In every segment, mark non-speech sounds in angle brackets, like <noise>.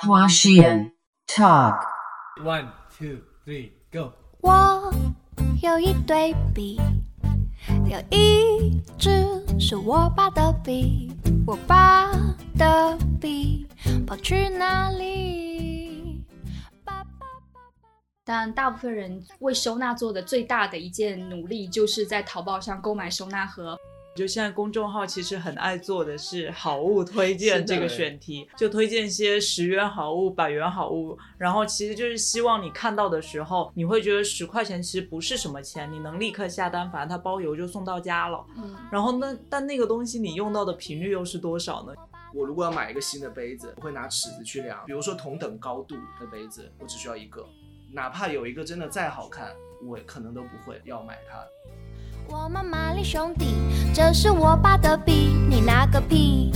花絮 Talk。One, two, three, go！我有一对笔，有一支是我爸的笔，我爸的笔跑去哪里？爸爸但大部分人为收纳做的最大的一件努力，就是在淘宝上购买收纳盒。就现在公众号其实很爱做的是好物推荐这个选题，就推荐一些十元好物、百元好物，然后其实就是希望你看到的时候，你会觉得十块钱其实不是什么钱，你能立刻下单，反正它包邮就送到家了。嗯，然后那但那个东西你用到的频率又是多少呢？我如果要买一个新的杯子，我会拿尺子去量，比如说同等高度的杯子，我只需要一个，哪怕有一个真的再好看，我可能都不会要买它。我妈妈里兄弟，这是我爸的笔，你拿个屁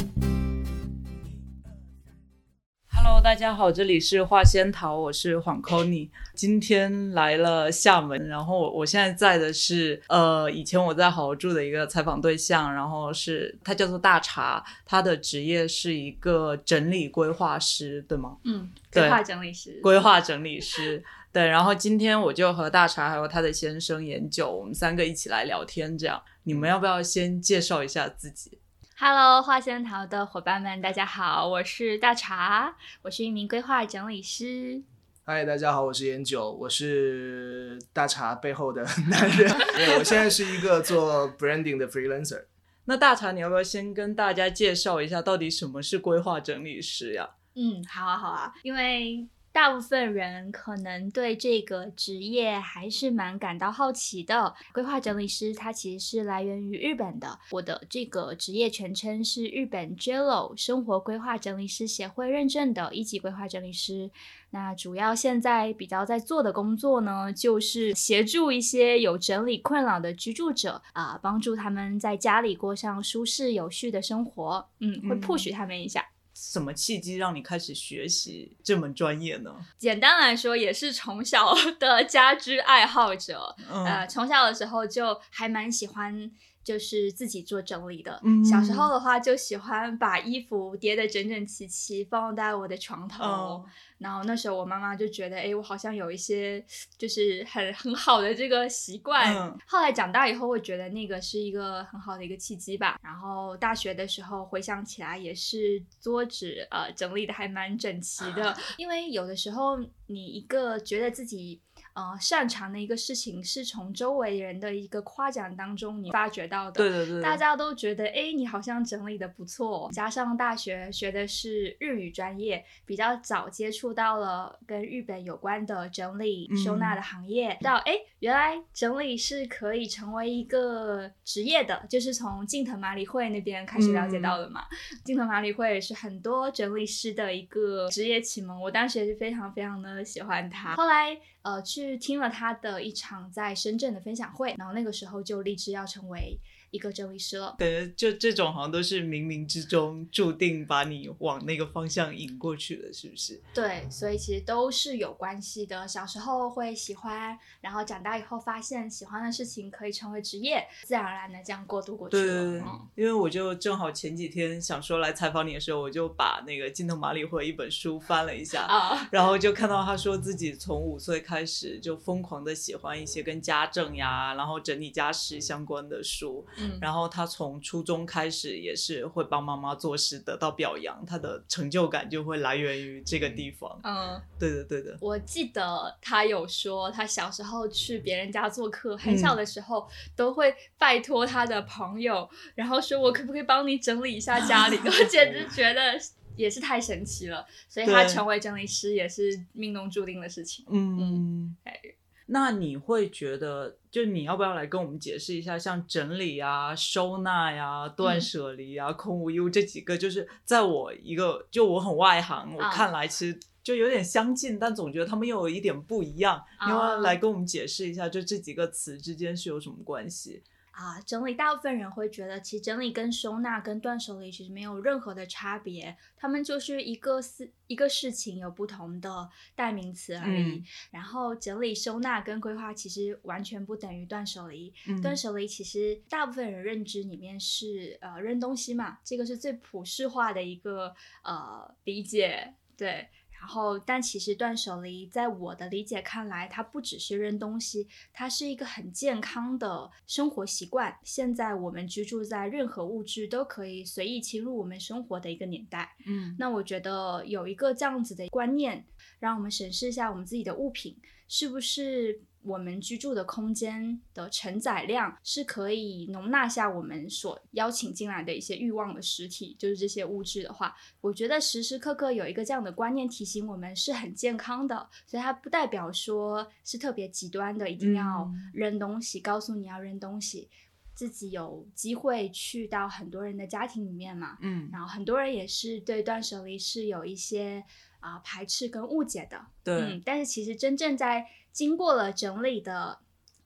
！Hello，大家好，这里是画仙桃，我是黄 c o n y 今天来了厦门，然后我我现在在的是呃，以前我在好好住的一个采访对象，然后是他叫做大茶，他的职业是一个整理规划师，对吗？嗯，对规划整理师。规划整理师。对，然后今天我就和大茶还有他的先生研究，我们三个一起来聊天，这样你们要不要先介绍一下自己？Hello，花仙桃的伙伴们，大家好，我是大茶，我是一名规划整理师。嗨，大家好，我是研九，我是大茶背后的 <laughs> 男人。对，我现在是一个做 branding 的 freelancer。<laughs> 那大茶，你要不要先跟大家介绍一下，到底什么是规划整理师呀？嗯，好啊，好啊，因为大部分人可能对这个职业还是蛮感到好奇的。规划整理师它其实是来源于日本的，我的这个职业全称是日本 JELO 生活规划整理师协会认证的一级规划整理师。那主要现在比较在做的工作呢，就是协助一些有整理困扰的居住者啊、帮助他们在家里过上舒适有序的生活。嗯，会嗯 push 他们一下。什么契机让你开始学习这门专业呢？简单来说，也是从小的家居爱好者。嗯，呃，从小的时候就还蛮喜欢，就是自己做整理的。嗯小时候的话，就喜欢把衣服叠得整整齐齐，放在我的床头。哦然后那时候我妈妈就觉得，哎，我好像有一些就是很很好的这个习惯。嗯后来长大以后，会觉得那个是一个很好的一个契机吧。然后大学的时候回想起来，也是桌子呃整理的还蛮整齐的，因为有的时候你一个觉得自己。呃，擅长的一个事情是从周围人的一个夸奖当中你发掘到的。对对对，大家都觉得，哎，你好像整理的不错。加上大学学的是日语专业，比较早接触到了跟日本有关的整理嗯收纳的行业，到哎，原来整理是可以成为一个职业的，就是从近藤麻里惠那边开始了解到的嘛。近藤麻里惠也是很多整理师的一个职业启蒙，我当时也是非常非常的喜欢他。后来呃去听了他的一场在深圳的分享会，然后那个时候就立志要成为一个整理师了。感觉就这种好像都是冥冥之中注定把你往那个方向引过去的，是不是？对，所以其实都是有关系的。小时候会喜欢，然后长大以后发现喜欢的事情可以成为职业，自然而然的这样过渡过去了。对对对，嗯因为我就正好前几天想说来采访你的时候，我就把那个金藤麻里惠一本书翻了一下，啊，然后就看到他说自己从五岁开始就疯狂的喜欢一些跟家政呀，然后整理家事相关的书，嗯，然后他从初中开始也是会帮妈妈做事得到表扬，他的成就感就会来源于这个地方。嗯，对的对的，我记得他有说，他小时候去别人家做客，很小的时候都会拜托他的朋友，然后说我可不可以帮你整理一下家里？<laughs> 我简直觉得也是太神奇了。所以他成为整理师也是命中注定的事情。嗯哎，那你会觉得，就你要不要来跟我们解释一下，像整理啊、收纳呀、断舍离啊、空无一物这几个，就是在我一个就我很外行，我啊看来其实就有点相近，但总觉得他们又有一点不一样。你要来跟我们解释一下，就这几个词之间是有什么关系？啊，整理大部分人会觉得，其实整理跟收纳跟断舍离其实没有任何的差别，他们就是一个事一个事情有不同的代名词而已。嗯然后整理收纳跟规划其实完全不等于断舍离。嗯断舍离其实大部分人认知里面是呃扔东西嘛，这个是最普世化的一个呃理解，对。然后，但其实断舍离在我的理解看来，它不只是扔东西，它是一个很健康的生活习惯。现在我们居住在任何物质都可以随意侵入我们生活的一个年代，嗯那我觉得有一个这样子的观念，让我们审视一下我们自己的物品是不是我们居住的空间的承载量是可以容纳下我们所邀请进来的一些欲望的实体，就是这些物质的话，我觉得时时刻刻有一个这样的观念提醒我们是很健康的，所以它不代表说是特别极端的，一定要嗯。扔东西，告诉你要扔东西。自己有机会去到很多人的家庭里面嘛，嗯，然后很多人也是对断舍离是有一些啊、排斥跟误解的，对，嗯，但是其实真正在经过了整理的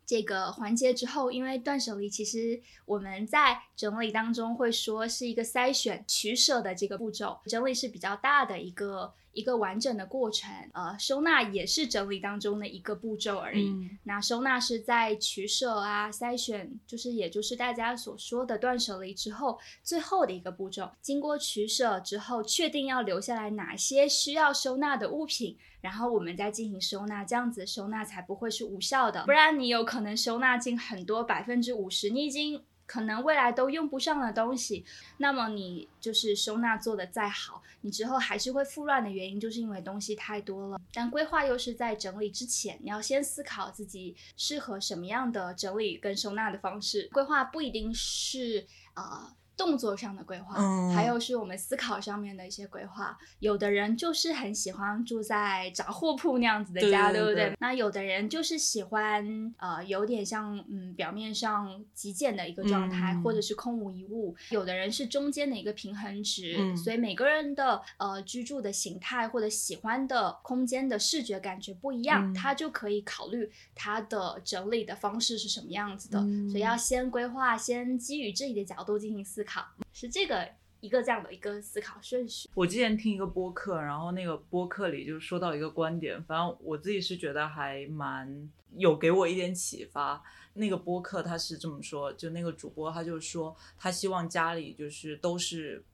这个环节之后，因为断舍离其实我们在整理当中会说是一个筛选取舍的这个步骤，整理是比较大的一个一个完整的过程，呃，收纳也是整理当中的一个步骤而已。嗯那收纳是在取舍啊、筛选，就是也就是大家所说的断舍离之后最后的一个步骤。经过取舍之后，确定要留下来哪些需要收纳的物品，然后我们再进行收纳，这样子收纳才不会是无效的。不然你有可能收纳进很多百分之五十，你已经。可能未来都用不上的东西，那么你就是收纳做得再好，你之后还是会复乱的原因，就是因为东西太多了。但规划又是在整理之前，你要先思考自己适合什么样的整理跟收纳的方式。规划不一定是啊动作上的规划，嗯。还有是我们思考上面的一些规划。有的人就是很喜欢住在杂货铺那样子的家，不对对对。那有的人就是喜欢呃有点像嗯表面上极简的一个状态，嗯或者是空无一物。有的人是中间的一个平衡值，嗯。所以每个人的呃居住的形态或者喜欢的空间的视觉感觉不一样，嗯。他就可以考虑他的整理的方式是什么样子的。嗯所以要先规划，先基于自己的角度进行思考，是这个一个这样的一个思考顺序。我之前听一个播客，然后那个播客里就说到一个观点，反正我自己是觉得还蛮有给我一点启发。那个播客他是这么说，就那个主播他就说，他希望家里就是都是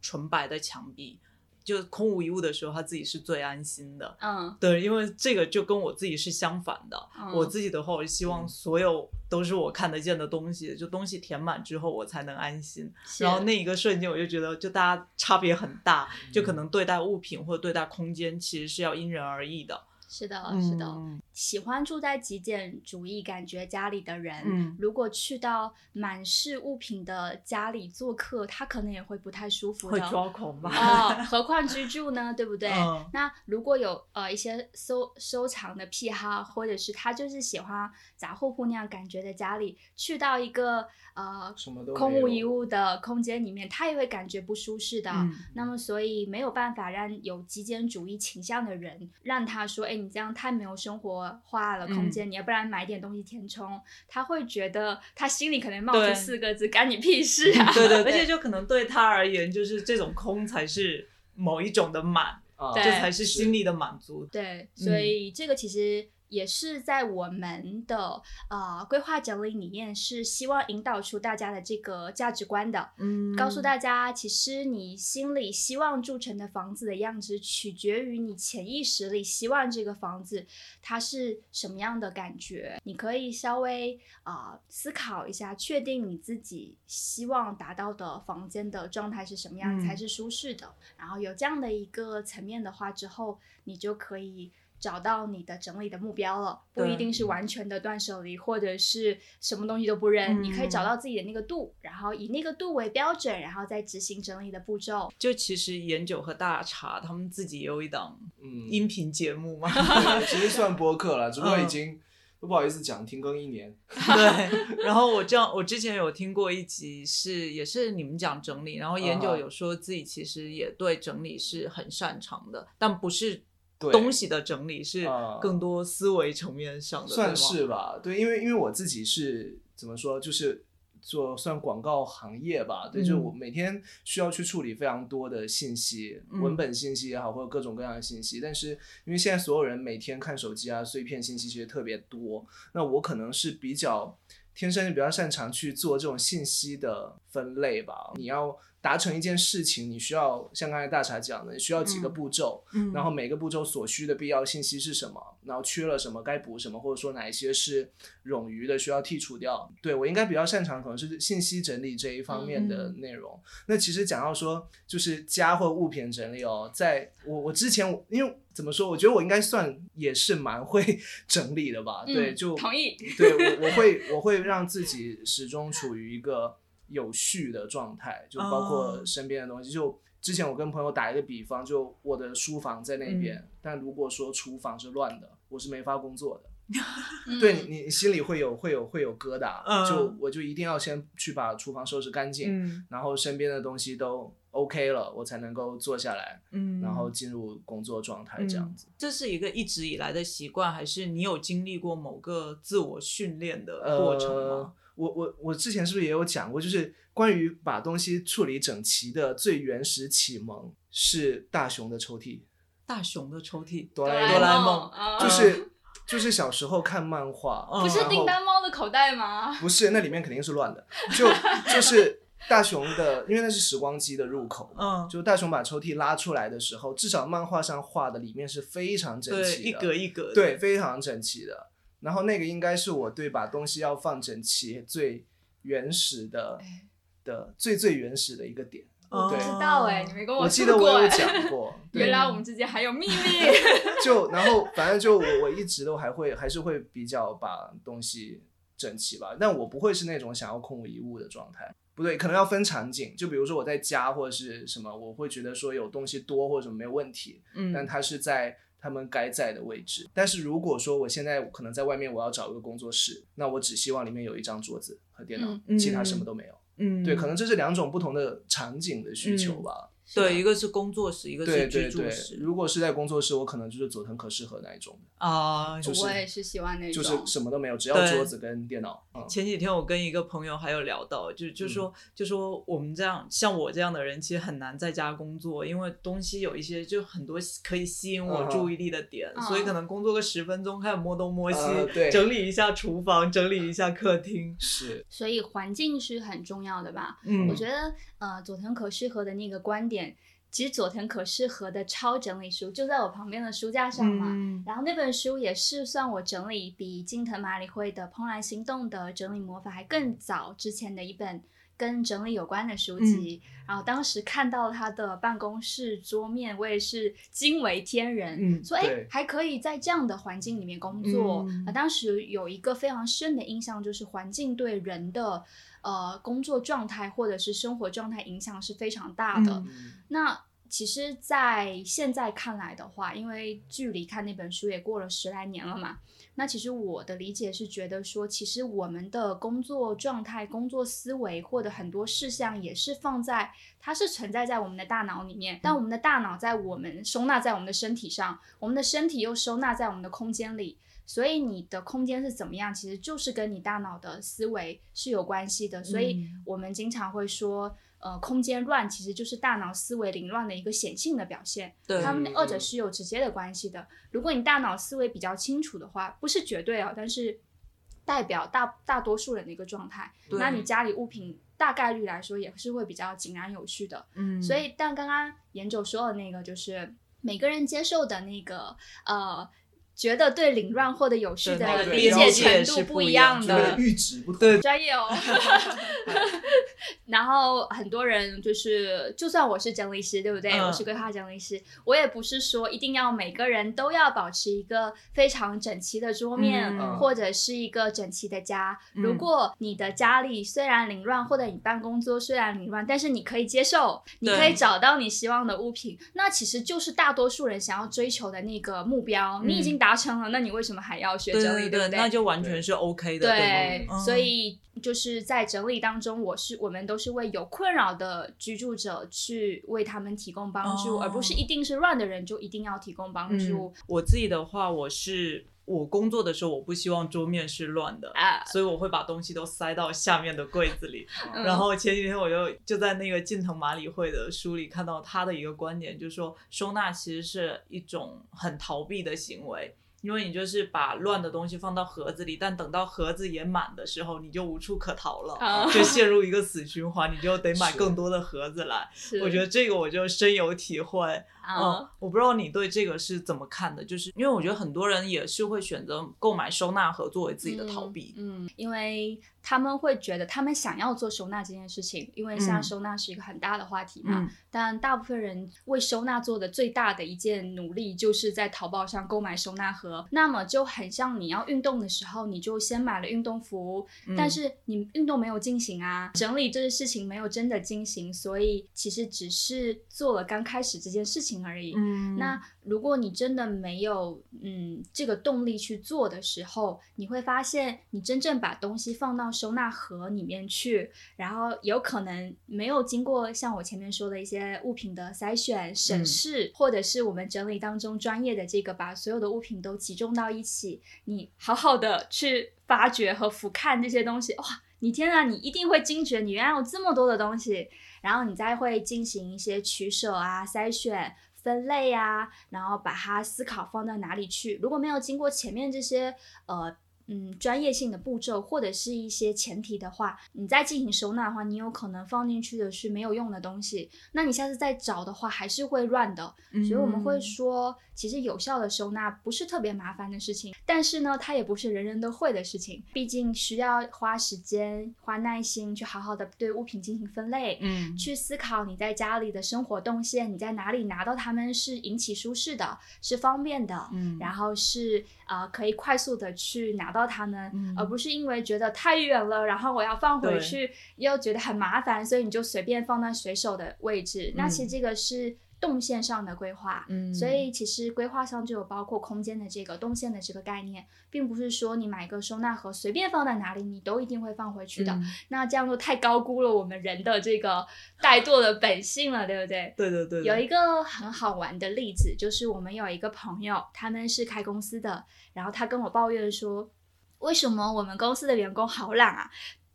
纯白的墙壁，就空无一物的时候，他自己是最安心的。嗯，对，因为这个就跟我自己是相反的。嗯我自己的话，我希望所有都是我看得见的东西，就东西填满之后，我才能安心。然后那一个瞬间，我就觉得，就大家差别很大，就可能对待物品或者对待空间，其实是要因人而异的。是的，是的。嗯喜欢住在极简主义感觉家里的人，嗯如果去到满是物品的家里做客，他可能也会不太舒服会的。抓狂吧？哦，<laughs> 何况居住呢，对不对？嗯那如果有呃一些收收藏的癖好，或者是他就是喜欢杂货铺那样感觉的家里，去到一个呃什么都空无一物的空间里面，他也会感觉不舒适的。嗯那么，所以没有办法让有极简主义倾向的人让他说：“哎，你这样太没有生活化了空嗯间，你要不然买点东西填充。”他会觉得他心里可能冒出四个字：“干你屁事啊！”对对，而且就可能对他而言，就是这种空才是某一种的满，啊，对这才是心理的满足。对，嗯所以这个其实也是在我们的呃规划整理里面，是希望引导出大家的这个价值观的。嗯告诉大家，其实你心里希望住成的房子的样子，取决于你潜意识里希望这个房子它是什么样的感觉。你可以稍微啊、呃思考一下，确定你自己希望达到的房间的状态是什么样嗯才是舒适的。然后有这样的一个层面的话之后，你就可以。找到你的整理的目标了，不一定是完全的断舍离，或者是什么东西都不扔，你可以找嗯到自己的那个度，然后以那个度为标准，然后再执行整理的步骤。就其实研九和大茶他们自己也有一档嗯，音频节目嘛，<laughs> 对其实算播客了，只不过已嗯经都不好意思讲停更一年。<laughs> 对，然后我这样，我之前有听过一集是也是你们讲整理，然后研究啊哈有说自己其实也对整理是很擅长的，但不是对东西的整理，是啊更多思维层面上的，算是吧，对，因为因为我自己是怎么说，就是做算广告行业吧，对，嗯就我每天需要去处理非常多的信息，嗯文本信息也好，或者各种各样的信息，但是因为现在所有人每天看手机啊，碎片信息其实特别多，那我可能是比较。天生就比较擅长去做这种信息的分类吧。你要达成一件事情，你需要像刚才大茶讲的，你需要几个嗯步骤，嗯然后每个步骤所需的必要信息是什么，然后缺了什么该补什么，或者说哪一些是冗余的需要剔除掉。对我应该比较擅长可能是信息整理这一方面的内容。那其实讲到说就是家或物品整理哦，在我我之前因为怎么说，我觉得我应该算也是蛮会 <laughs> 整理的吧。对，嗯就同意。对我我会 <laughs> 我会让自己始终处于一个有序的状态，就包括哦身边的东西。就之前我跟朋友打一个比方，就我的书房在那边，嗯但如果说厨房是乱的，我是没法工作的。<laughs> 嗯对你，你心里会有会有会有疙瘩，嗯就我就一定要先去把厨房收拾干净，嗯然后身边的东西都 OK 了，我才能够坐下来，嗯，然后进入工作状态这样子。这是一个一直以来的习惯，还是你有经历过某个自我训练的过程呃吗？，我我我之前是不是也有讲过，就是关于把东西处理整齐的最原始启蒙是大雄的抽屉，大雄的抽屉，哆啦哆 A 梦，啦 A 梦啊就是就是小时候看漫画，嗯不是然后叮当猫的口袋吗？不是，那里面肯定是乱的，就就是大雄的，因为那是时光机的入口。嗯，就大雄把抽屉拉出来的时候，至少漫画上画的里面是非常整对，齐的，一格一格的，对，非常整齐的。然后那个应该是我对把东西要放整齐最原始的的最最原始的一个点。哦，我不知道哎，你没跟我记说过哎得我有。讲过，对原来我们之间还有秘密。<laughs> 就然后反正就我我一直都还会还是会比较把东西整齐吧，但我不会是那种想要空无一物的状态。不对，可能要分场景，就比如说我在家或者是什么，我会觉得说有东西多或者什么没有问题，嗯，但它是在他们该在的位置。但是如果说我现在可能在外面，我要找一个工作室，那我只希望里面有一张桌子和电脑，嗯其他什么都没有。嗯，对，可能这是两种不同的场景的需求吧。对，一个是工作室，一个是居对对住室，如果是在工作室，我可能就是佐藤可士和那一种的，啊，就是我也是喜欢那就种，是什么都没有，只要桌子跟电脑。嗯，前几天我跟一个朋友还有聊到，就就说、就说我们这样像我这样的人，其实很难在家工作，因为东西有一些就很多可以吸引我注意力的点，嗯所以可能工作个十分钟，开始摸东摸西，整理一下厨房，整理一下客厅。是，所以环境是很重要的吧？嗯我觉得呃，佐藤可士和的那个观点，其实佐藤可士和的超整理书就在我旁边的书架上嘛。嗯然后那本书也是算我整理比金藤麻里惠的《怦然心动》的整理魔法还更早之前的一本跟整理有关的书籍。然后当时看到他的办公室桌面，我也是惊为天人，嗯说哎还可以在这样的环境里面工作。嗯啊，当时有一个非常深的印象，就是环境对人的呃工作状态或者是生活状态影响是非常大的。那其实，在现在看来的话，因为距离看那本书也过了十来年了嘛，那其实我的理解是觉得说，其实我们的工作状态、工作思维或者很多事项也是放在，它是存在在我们的大脑里面，但我们的大脑在我们收纳在我们的身体上，我们的身体又收纳在我们的空间里。所以你的空间是怎么样，其实就是跟你大脑的思维是有关系的。所以嗯我们经常会说，呃，空间乱其实就是大脑思维凌乱的一个显性的表现。对它们二者是有直接的关系的。如果你大脑思维比较清楚的话，不是绝对啊，但是代表大大多数人的一个状态，那你家里物品大概率来说也是会比较井然有序的。嗯，所以，但刚刚严九说的那个，就是每个人接受的那个呃。觉得对凌乱或者有序的理解程度不一样的个，阈值不同。对专业哦。<laughs> 然后很多人就是，就算我是整理师，对不对？嗯我是规划整理师，我也不是说一定要每个人都要保持一个非常整齐的桌面，嗯或者是一个整齐的家。嗯如果你的家里虽然凌乱，或者你办公桌虽然凌乱，但是你可以接受，你可以找到你希望的物品，那其实就是大多数人想要追求的那个目标。你已经达成了，那你为什么还要学整理？对不对？那就完全是 OK 的，对，吗？所嗯以就是在整理当中，我是我们都是为有困扰的居住者去为他们提供帮助，哦而不是一定是乱的人就一定要提供帮助嗯。我自己的话，我是我工作的时候，我不希望桌面是乱的。啊，所以我会把东西都塞到下面的柜子里。嗯然后前几天我就就在那个近藤麻里惠的书里看到他的一个观点，就是说收纳其实是一种很逃避的行为。因为你就是把乱的东西放到盒子里，但等到盒子也满的时候，你就无处可逃了，啊就陷入一个死循环，你就得买 <laughs> 更多的盒子来。我觉得这个我就深有体会。嗯啊，，我不知道你对这个是怎么看的，就是因为我觉得很多人也是会选择购买收纳盒作为自己的逃避。嗯，嗯，因为他们会觉得他们想要做收纳这件事情，因为现在嗯收纳是一个很大的话题嘛。嗯但大部分人为收纳做的最大的一件努力，就是在淘宝上购买收纳盒。那么就很像你要运动的时候，你就先买了运动服，但嗯是你运动没有进行啊，整理这个事情没有真的进行，所以其实只是做了刚开始这件事情而已。嗯，那如果你真的没有嗯这个动力去做的时候，你会发现你真正把东西放到收纳盒里面去，然后有可能没有经过像我前面说的一些物品的筛选、审嗯视，或者是我们整理当中专业的这个把所有的物品都集中到一起，你好好的去发掘和俯瞰这些东西，哇！你天啊，你一定会惊觉，你原来有这么多的东西，然后你再会进行一些取舍啊、筛选、分类呀，然后把它思考放到哪里去。如果没有经过前面这些呃嗯专业性的步骤或者是一些前提的话，你再进行收纳的话，你有可能放进去的是没有用的东西，那你下次再找的话还是会乱的。所以我们会。嗯说，其实有效的收纳不是特别麻烦的事情，但是呢，它也不是人人都会的事情，毕竟需要花时间、花耐心去好好的对物品进行分类，嗯。去思考你在家里的生活动线，你在哪里拿到它们是引起舒适的，是方便的，嗯。然后是呃可以快速的去拿到它们，嗯。而不是因为觉得太远了，然后我要放回去又觉得很麻烦，所以你就随便放在随手的位置。那其实嗯。这个是动线上的规划，嗯所以其实规划上就有包括空间的这个动线的这个概念，并不是说你买个收纳盒随便放在哪里，你都一定会放回去的。嗯那这样就太高估了我们人的这个怠惰的本性了，对不对？对对对，有一个很好玩的例子，就是我们有一个朋友，他们是开公司的，然后他跟我抱怨说，为什么我们公司的员工好懒啊？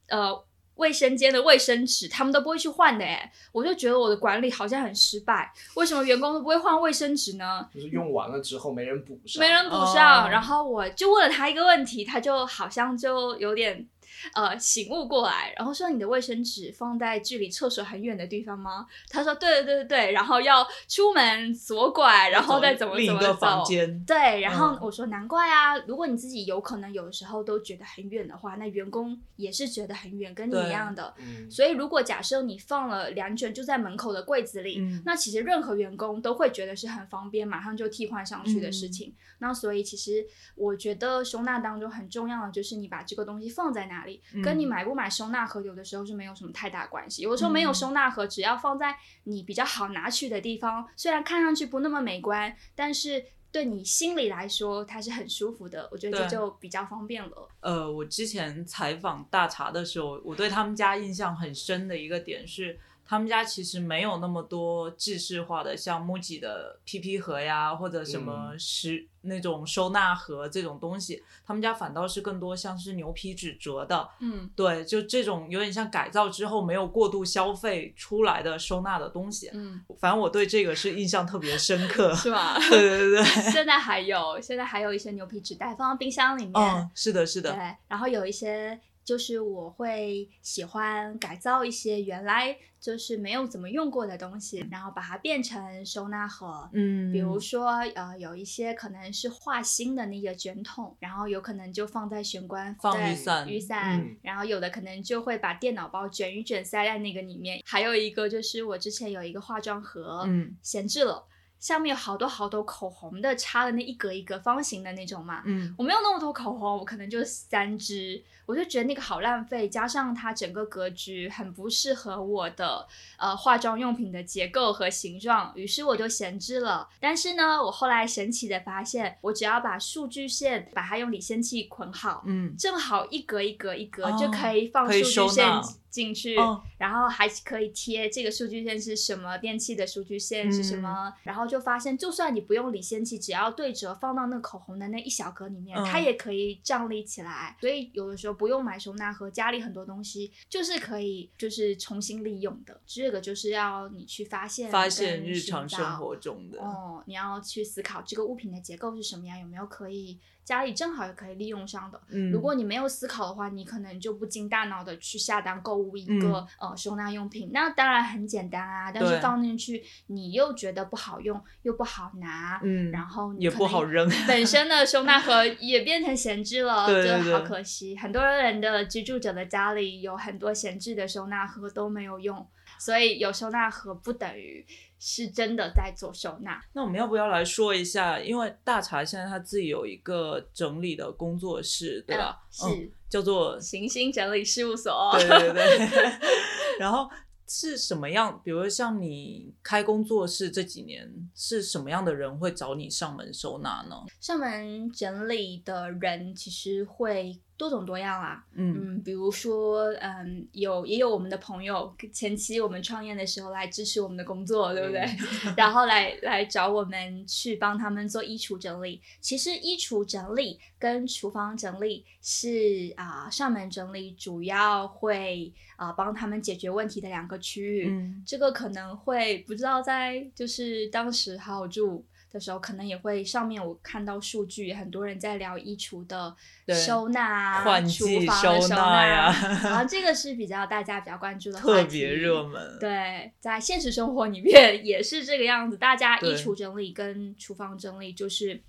呃，卫生间的卫生纸他们都不会去换的，哎，我就觉得我的管理好像很失败，为什么员工都不会换卫生纸呢？就是用完了之后没人补上，没人补上，哦。然后我就问了他一个问题，他就好像就有点呃醒悟过来，然后说你的卫生纸放在距离厕所很远的地方吗？他说对对对对对，然后要出门左拐，然后再怎么另一个怎么走。房间，对，然后嗯我说难怪啊，如果你自己有可能有的时候都觉得很远的话，那员工也是觉得很远，跟你一样的。嗯，所以如果假设你放了两卷就在门口的柜子里，嗯那其实任何员工都会觉得是很方便，马上就替换上去的事嗯情。那所以其实我觉得收纳当中很重要的就是你把这个东西放在哪里，跟你嗯买不买收纳盒有的时候是没有什么太大关系。有的时候没有嗯收纳盒，只要放在你比较好拿取的地方，虽然看上去不那么美观，但是对你心里来说它是很舒服的。我觉得这就比较方便了。呃，我之前采访大茶的时候，我对他们家印象很深的一个点是，他们家其实没有那么多制式化的，像 MUJI 的 PP 盒呀，或者什么嗯、那种收纳盒这种东西，他们家反倒是更多像是牛皮纸折的，嗯，对，就这种有点像改造之后没有过度消费出来的收纳的东西。嗯，反正我对这个是印象特别深刻。是吧？<laughs> 对对对对，<laughs> 现在还有，现在还有一些牛皮纸袋放到冰箱里面。嗯，是的，是的，对，然后有一些就是我会喜欢改造一些原来就是没有怎么用过的东西，然后把它变成收纳盒。嗯，比如说，呃，有一些可能是画心的那个卷筒，然后有可能就放在玄关放对雨伞雨伞，嗯然后有的可能就会把电脑包卷一卷塞在那个里面。还有一个就是我之前有一个化妆盒，嗯闲置了，上面有好多好多口红的，插的那一格一格方形的那种嘛。嗯我没有那么多口红，我可能就三支，我就觉得那个好浪费，加上它整个格局很不适合我的呃化妆用品的结构和形状，于是我就闲置了。但是呢，我后来神奇的发现，我只要把数据线把它用理线器捆好，嗯，正好一格一格一格、哦就可以放数据线进去，哦然后还可以贴这个数据线是什么电器的数据线是什么，嗯然后就发现，就算你不用理线器，只要对折放到那个口红的那一小格里面，嗯它也可以站立起来。所以有的时候不用买收纳盒，家里很多东西就是可以就是重新利用的。这个就是要你去发现发现日常生活中的，哦，你要去思考这个物品的结构是什么样，有没有可以家里正好也可以利用上的。嗯，如果你没有思考的话，你可能就不经大脑的去下单购物一个、呃收纳用品。那当然很简单啊，但是放进去你又觉得不好用，又不好拿，嗯然后你也不好扔，<laughs> 本身的收纳盒也变成闲置了，对对就好可惜。很多人的居住者的家里有很多闲置的收纳盒都没有用，所以有收纳盒不等于是真的在做收纳。那我们要不要来说一下？因为大茶现在他自己有一个整理的工作室，对吧？嗯是嗯叫做行星整理事务所。对对对。<laughs> 然后是什么样？比如说像你开工作室这几年，是什么样的人会找你上门收纳呢？上门整理的人其实会多种多样啦。嗯嗯，比如说，嗯，有也有我们的朋友，前期我们创业的时候来支持我们的工作，对不对？嗯 <laughs> 然后来来找我们去帮他们做衣橱整理。其实衣橱整理跟厨房整理是啊、上门整理主要会啊、帮他们解决问题的两个区域。嗯这个可能会不知道在就是当时好好住的时候，可能也会上面我看到数据，很多人在聊衣橱的收纳啊、换厨季房的收收纳呀然后 <laughs> 这个是比较大家比较关注的话题，特别热门。对，在现实生活里面也是这个样子，大家衣橱整理跟厨房整理就是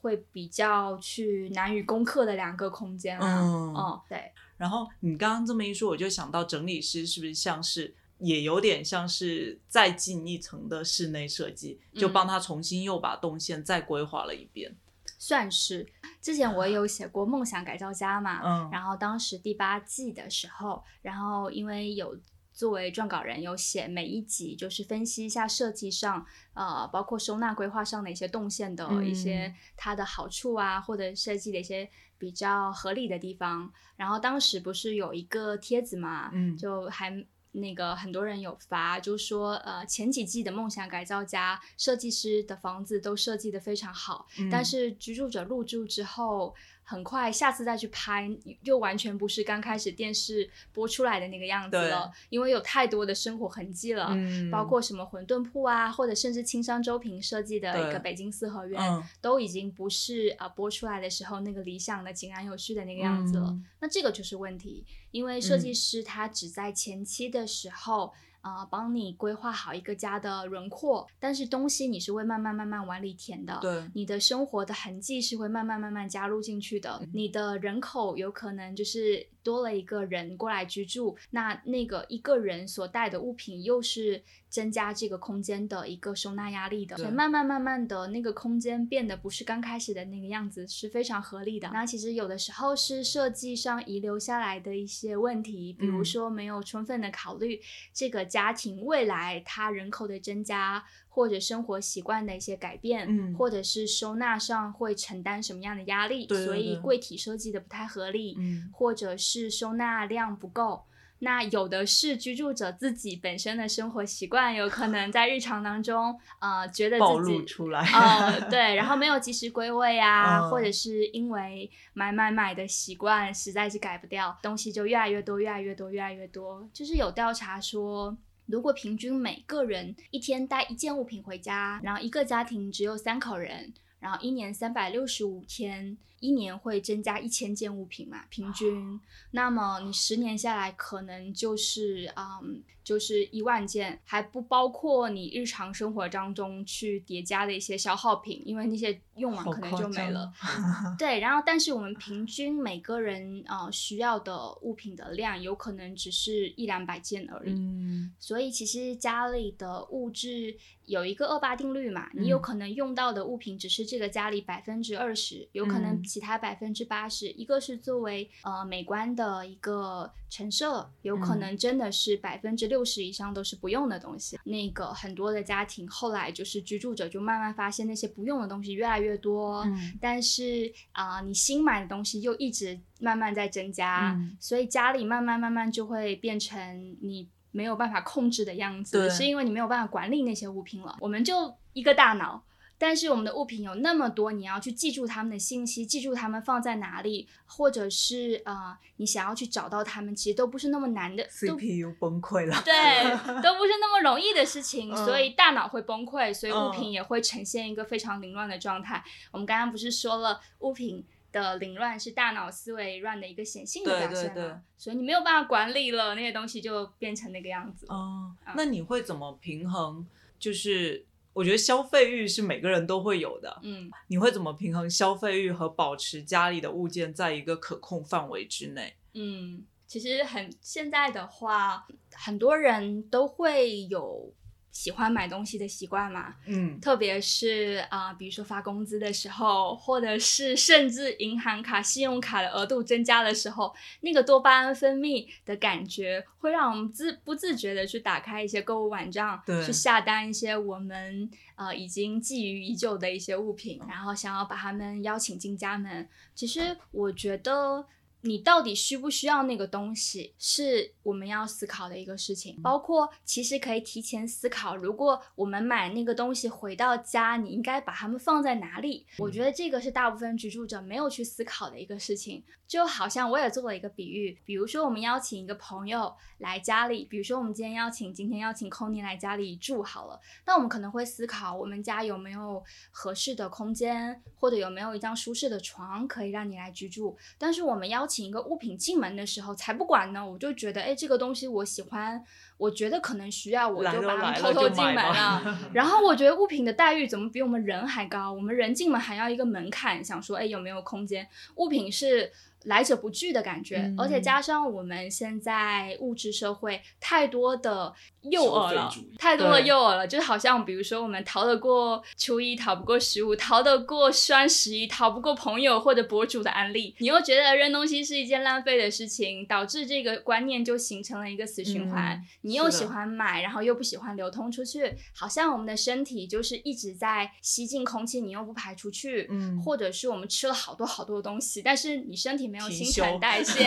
会比较去难于攻克的两个空间啊。嗯哦，对，然后你刚刚这么一说，我就想到整理师是不是像是也有点像是再进一层的室内设计，就嗯帮他重新又把动线再规划了一遍。算是。之前我有写过《梦想改造家》嘛，嗯然后当时第八季的时候，然后因为有作为撰稿人有写每一集，就是分析一下设计上，呃，包括收纳规划上的一些动线的一些嗯它的好处啊，或者设计的一些比较合理的地方。然后当时不是有一个帖子嘛，嗯就还。那个很多人有发，就说呃前几季的梦想改造家设计师的房子都设计的非常好，嗯。但是居住者入住之后，很快下次再去拍，又完全不是刚开始电视播出来的那个样子了，因为有太多的生活痕迹了。嗯包括什么馄饨铺啊，或者甚至青山周平设计的一个北京四合院，嗯都已经不是呃播出来的时候那个理想的井然有序的那个样子了。嗯那这个就是问题，因为设计嗯师他只在前期的时候。啊、帮你规划好一个家的轮廓，但是东西你是会慢慢慢慢往里填的。对你的生活的痕迹是会慢慢慢慢加入进去的。嗯你的人口有可能就是多了一个人过来居住，那那个一个人所带的物品又是增加这个空间的一个收纳压力的。所以慢慢慢慢的那个空间变得不是刚开始的那个样子，是非常合理的。那其实有的时候是设计上遗留下来的一些问题，比如嗯说没有充分的考虑这个家庭未来它人口的增加。或者生活习惯的一些改变，嗯或者是收纳上会承担什么样的压力，对对所以柜体设计的不太合理，嗯或者是收纳量不够。那有的是居住者自己本身的生活习惯，有可能在日常当中，呃，觉得暴自己露出来。哦，对，然后没有及时归位啊，嗯或者是因为买买买的习惯实在是改不掉，东西就越来越多，越来越多，越来越多。就是有调查说。如果平均每个人一天带一件物品回家，然后一个家庭只有三口人，然后一年三百六十五天，一年会增加一千件物品嘛，平均。那么你十年下来，可能就是嗯，就是一万件，还不包括你日常生活当中去叠加的一些消耗品，因为那些用完可能就没了。对，然后但是我们平均每个人呃需要的物品的量，有可能只是一两百件而已。嗯所以其实家里的物质有一个二八定律嘛，你有嗯可能用到的物品只是这个家里百分之二十，有可能嗯其他百分之八十，一个是作为呃美观的一个陈设，有可嗯能真的是百分之六十以上都是不用的东西。那个很多的家庭后来就是居住者就慢慢发现那些不用的东西越来越多，嗯但是啊、你新买的东西又一直慢慢在增加，嗯所以家里慢慢慢慢就会变成你没有办法控制的样子，对是因为你没有办法管理那些物品了。我们就一个大脑。但是我们的物品有那么多，你要去记住它们的信息，记住它们放在哪里，或者是呃，你想要去找到它们，其实都不是那么难的，，CPU 崩溃了。对，都不是那么容易的事情，嗯所以大脑会崩溃，所以物嗯品也会呈现一个非常凌乱的状态。我们刚刚不是说了，物品的凌乱是大脑思维乱的一个显性的对表现对对对所以你没有办法管理了，那些东西就变成那个样子。哦嗯，那你会怎么平衡？就是我觉得消费欲是每个人都会有的，嗯，你会怎么平衡消费欲和保持家里的物件在一个可控范围之内？嗯，其实很现在的话，很多人都会有喜欢买东西的习惯嘛。嗯特别是啊、比如说发工资的时候，或者是甚至银行卡、信用卡的额度增加的时候，那个多巴胺分泌的感觉，会让我们自不自觉的去打开一些购物网站，对去下单一些我们呃已经觊觎已久的一些物品，然后想要把他们邀请进家门。其实我觉得。你到底需不需要那个东西，是我们要思考的一个事情。包括其实可以提前思考，如果我们买那个东西回到家，你应该把它们放在哪里？我觉得这个是大部分居住者没有去思考的一个事情。就好像我也做了一个比喻，比如说我们邀请一个朋友来家里，比如说我们今天邀请今天邀请 Conny 来家里住好了，那我们可能会思考我们家有没有合适的空间，或者有没有一张舒适的床可以让你来居住。但是我们邀请一个物品进门的时候，才不管呢，我就觉得，哎，这个东西我喜欢，我觉得可能需要，我就把它们偷偷进门吧了。<laughs> 然后我觉得物品的待遇怎么比我们人还高？我们人进门还要一个门槛，想说，哎，有没有空间？物品是来者不拒的感觉，嗯而且加上我们现在物质社会太多的诱饵了太多的诱饵了，就好像比如说我们逃得过初一，逃不过十五，逃得过双十一，逃不过朋友或者博主的安利，你又觉得扔东西是一件浪费的事情，导致这个观念就形成了一个死循环。嗯。你又喜欢买，然后又不喜欢流通出去，好像我们的身体就是一直在吸进空气，你又不排出去，嗯。或者是我们吃了好多好多东西，但是你身体没有新陈代 <laughs> 谢，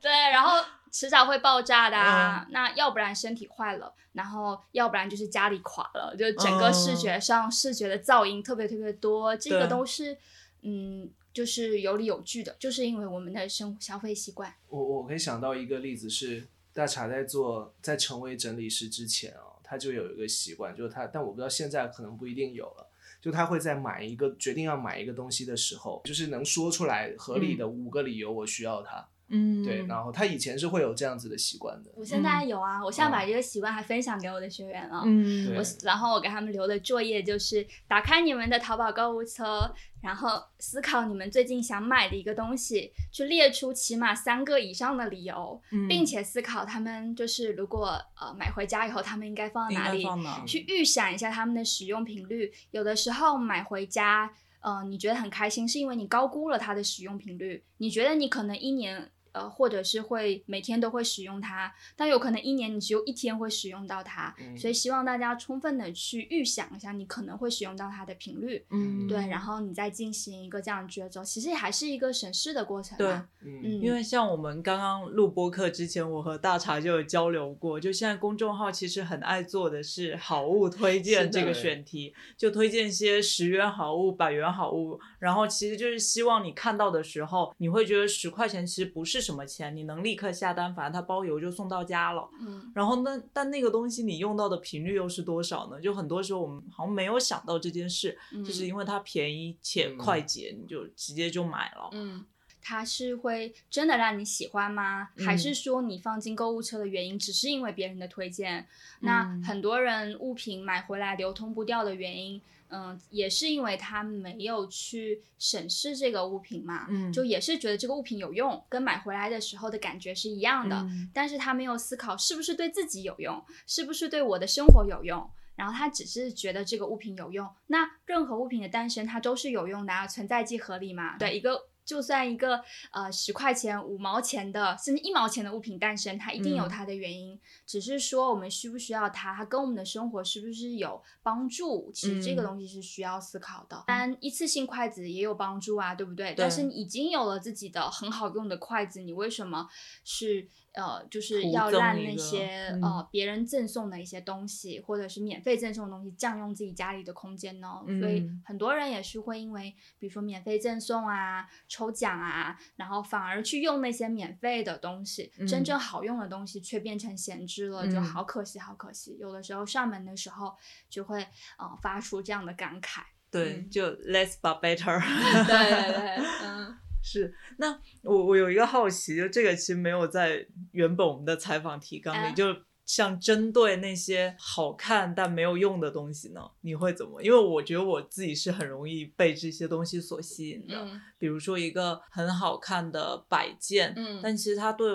对，然后迟早会爆炸的、啊。嗯那要不然身体坏了，然后要不然就是家里垮了，就整个视觉上、视觉的噪音特别特别多，这个都是嗯，就是有理有据的，就是因为我们的生活消费习惯。我我可以想到一个例子是，大茶在做在成为整理师之前啊，他就有一个习惯，就是他，但我不知道现在可能不一定有了。就他会在买一个决定要买一个东西的时候，就是能说出来合理的五个理由，我需要它。嗯，对，然后他以前是会有这样子的习惯的。我现在有啊，我现在把这个习惯还分享给我的学员了。嗯我然后我给他们留的作业就是打开你们的淘宝购物车，然后思考你们最近想买的一个东西，去列出起码三个以上的理由，嗯并且思考他们就是如果呃买回家以后，他们应该放在哪里，去预想一下他们的使用频率。有的时候买回家，呃，你觉得很开心，是因为你高估了它的使用频率。你觉得你可能一年。呃，或者是会每天都会使用它，但有可能一年你只有一天会使用到它，嗯所以希望大家充分的去预想一下你可能会使用到它的频率，嗯，对，然后你再进行一个这样的抉择，其实也还是一个审视的过程对。嗯。嗯，因为像我们刚刚录播课之前，我和大茶就有交流过，就现在公众号其实很爱做的是好物推荐这个选题，就推荐一些十元好物、百元好物，然后其实就是希望你看到的时候，你会觉得十块钱其实不是什么钱，你能立刻下单，反正它包邮就送到家了。嗯然后那但那个东西你用到的频率又是多少呢？就很多时候我们好像没有想到这件事，嗯就是因为它便宜且嗯快捷，你就直接就买了。嗯，它是会真的让你喜欢吗？还嗯是说你放进购物车的原因只是因为别人的推荐？那嗯很多人物品买回来流通不掉的原因，嗯，也是因为他没有去审视这个物品嘛，嗯就也是觉得这个物品有用，跟买回来的时候的感觉是一样的，嗯但是他没有思考是不是对自己有用，是不是对我的生活有用。然后他只是觉得这个物品有用。那任何物品的诞生，它都是有用的啊，存在即合理嘛。对，一个就算一个呃十块钱、五毛钱的，甚至一毛钱的物品诞生，它一定有嗯它的原因。只是说我们需不需要它，它跟我们的生活是不是有帮助？其实这个嗯东西是需要思考的。当然，一次性筷子也有帮助啊，对不对？但是你已经有了自己的很好用的筷子，你为什么是呃，就是要让那些、嗯呃别人赠送的一些东西，或者是免费赠送的东西，占用自己家里的空间呢？所以嗯很多人也是会因为，比如说免费赠送啊、抽奖啊，然后反而去用那些免费的东西，真嗯正好用的东西却变成闲置了，就嗯好可惜，好可惜。有的时候上门的时候就会呃发出这样的感慨。对，嗯就 less but better。<laughs> 对对对，嗯 <laughs> 是，那我我有一个好奇，就这个其实没有在原本我们的采访提纲里，啊就像针对那些好看但没有用的东西呢，你会怎么？因为我觉得我自己是很容易被这些东西所吸引的，嗯比如说一个很好看的摆件，嗯但其实它对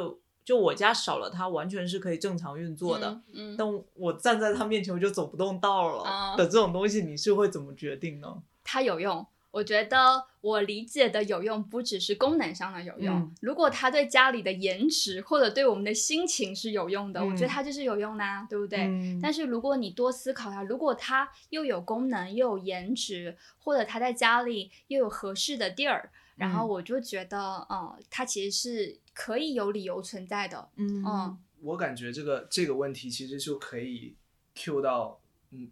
就我家少了它，完全是可以正常运作的。嗯嗯但我站在它面前，我就走不动道了、啊的这种东西，你是会怎么决定呢？它有用。我觉得我理解的有用，不只是功能上的有用。嗯如果它对家里的颜值或者对我们的心情是有用的，我觉得嗯它就是有用的、啊，对不对？嗯但是如果你多思考它，如果它又有功能又有颜值，或者它在家里又有合适的地儿，然后嗯我就觉得，嗯，它其实是可以有理由存在的。嗯嗯我感觉这个这个问题其实就可以 Q 到嗯